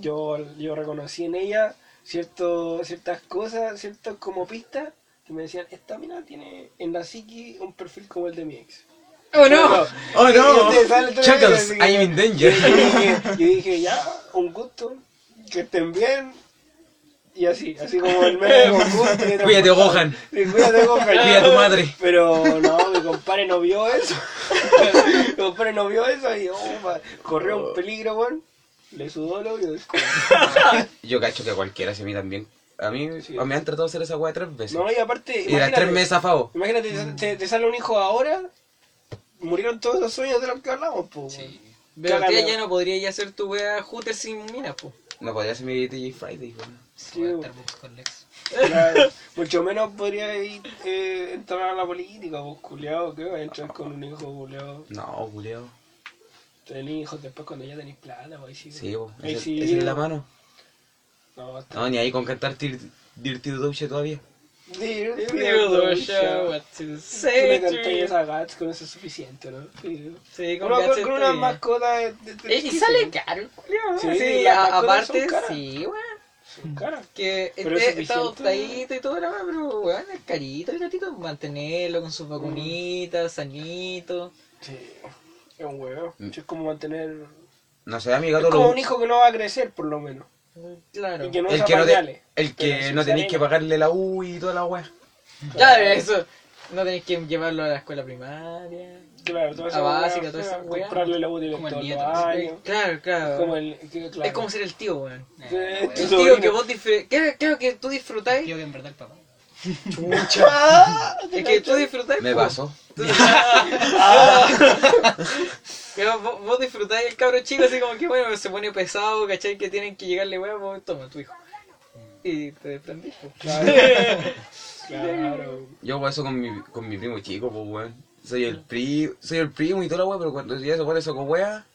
yo, yo reconocí en ella cierto, ciertas cosas, ciertas como pistas, que me decían, esta mina tiene en la psiqui un perfil como el de mi ex. ¡Oh, no! ¡Oh no! Chuckles, I'm in danger. Yo dije, yo dije, ya, un gusto, que estén bien. Y así, así como el meme de Cuídate, Gohan. Cuídate, Gohan. Cuida a tu madre. Pero no, mi compadre no vio eso. mi compadre no vio eso y oh, corrió un peligro, weón. Le sudó el oído. Yo cacho que a cualquiera se a mí también. A mí Sí. me han tratado de hacer esa weá tres veces. No, y aparte, y las tres me he zafado. imagínate, te, te- te sale un hijo ahora, murieron todos los sueños de los que hablamos, po. Sí. Pero tía, ya no podría ya hacer tu wea Hooter sin minas, po. No podría ser mi DJ Friday, weón. Sí, con Lex. Claro, mucho menos podría ir, eh, entrar a la política, vos culiao, que va a entrar con un hijo culiao. No, culeo. Tener hijos después cuando ya tenéis plata, pues ahí sí. Sí, bo. Ahí Ese sí, ese es la mano. No, está. No, ni ahí con cantar Dirty Doche todavía. Dosha. show, what to Tú le say cantas you. esa Gats, con eso es suficiente, ¿no? Sí. Con Con, con una mascota de, de- de- Eh, Y sale caro culiao, Sí, aparte, son caras. sí, weón. Son caras. Que Pero esté- es está adoptadito y todo, la weá, pero weón, es carito el gatito. Mantenerlo con sus vacunitas, sanito. Sí. Es un huevo. Mm. Es como mantener. No sé, a mi Es gato como lo... un hijo que no va a crecer, por lo menos. Claro. Y que no El que no, te... el que tenéis que pagarle la U y toda la weá. Claro, eso. No tenéis que llevarlo a la escuela primaria. Claro, toda A esa básica, hueá, toda esa. Comprarle la útil Como el nieto, años. Claro, claro. Como el, que- claro. Es como ser el tío, weón. El tu tío que vos disfrutáis. Claro, claro que tú disfrutáis. Tío que en verdad el papá. Ah, Es que tú disfrutáis. Me pasó. Que vos, vos disfrutáis el cabro chico así como que bueno, se pone pesado, ¿cachai? Que tienen que llegarle weón, vos toma tu hijo. Y te desprendís. Claro. claro. Yo eso con mi, con mi primo chico, pues weón. Soy el primo, soy el primo y toda la weá, pero cuando ya se pone eso con weá,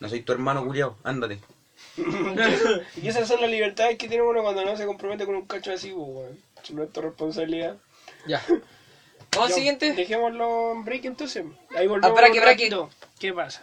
no soy tu hermano culiao, ándate. Y esas son las libertades que tiene uno cuando no se compromete con un cacho así, pues, weón. No es tu responsabilidad. Ya. Vamos al siguiente. Dejémoslo en break entonces. Ahí volvemos. Ah, braque, un braque. ratito. ¿Qué pasa?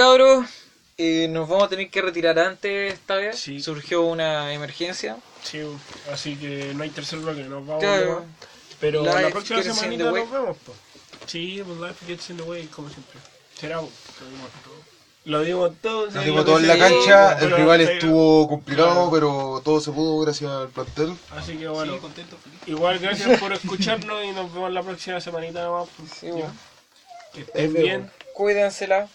Cabros, eh, nos vamos a tener que retirar antes esta vez. Sí. Surgió una emergencia. Sí, así que no hay tercer bloque, nos vamos Claro. Pero Life la próxima way. nos vemos, pues. Sí, pues Life Gets in the Way, como siempre. Será, lo dimos todo. Lo dimos todo. Lo sí, dimos lo todo que en la cancha, el rival estuvo complicado, Claro. pero todo se pudo gracias al plantel. Así que bueno, Sí, contento, feliz. igual gracias por escucharnos y nos vemos la próxima semanita nomás. pues. Sí, Ya. bueno. Que estén bien. Cuídensela.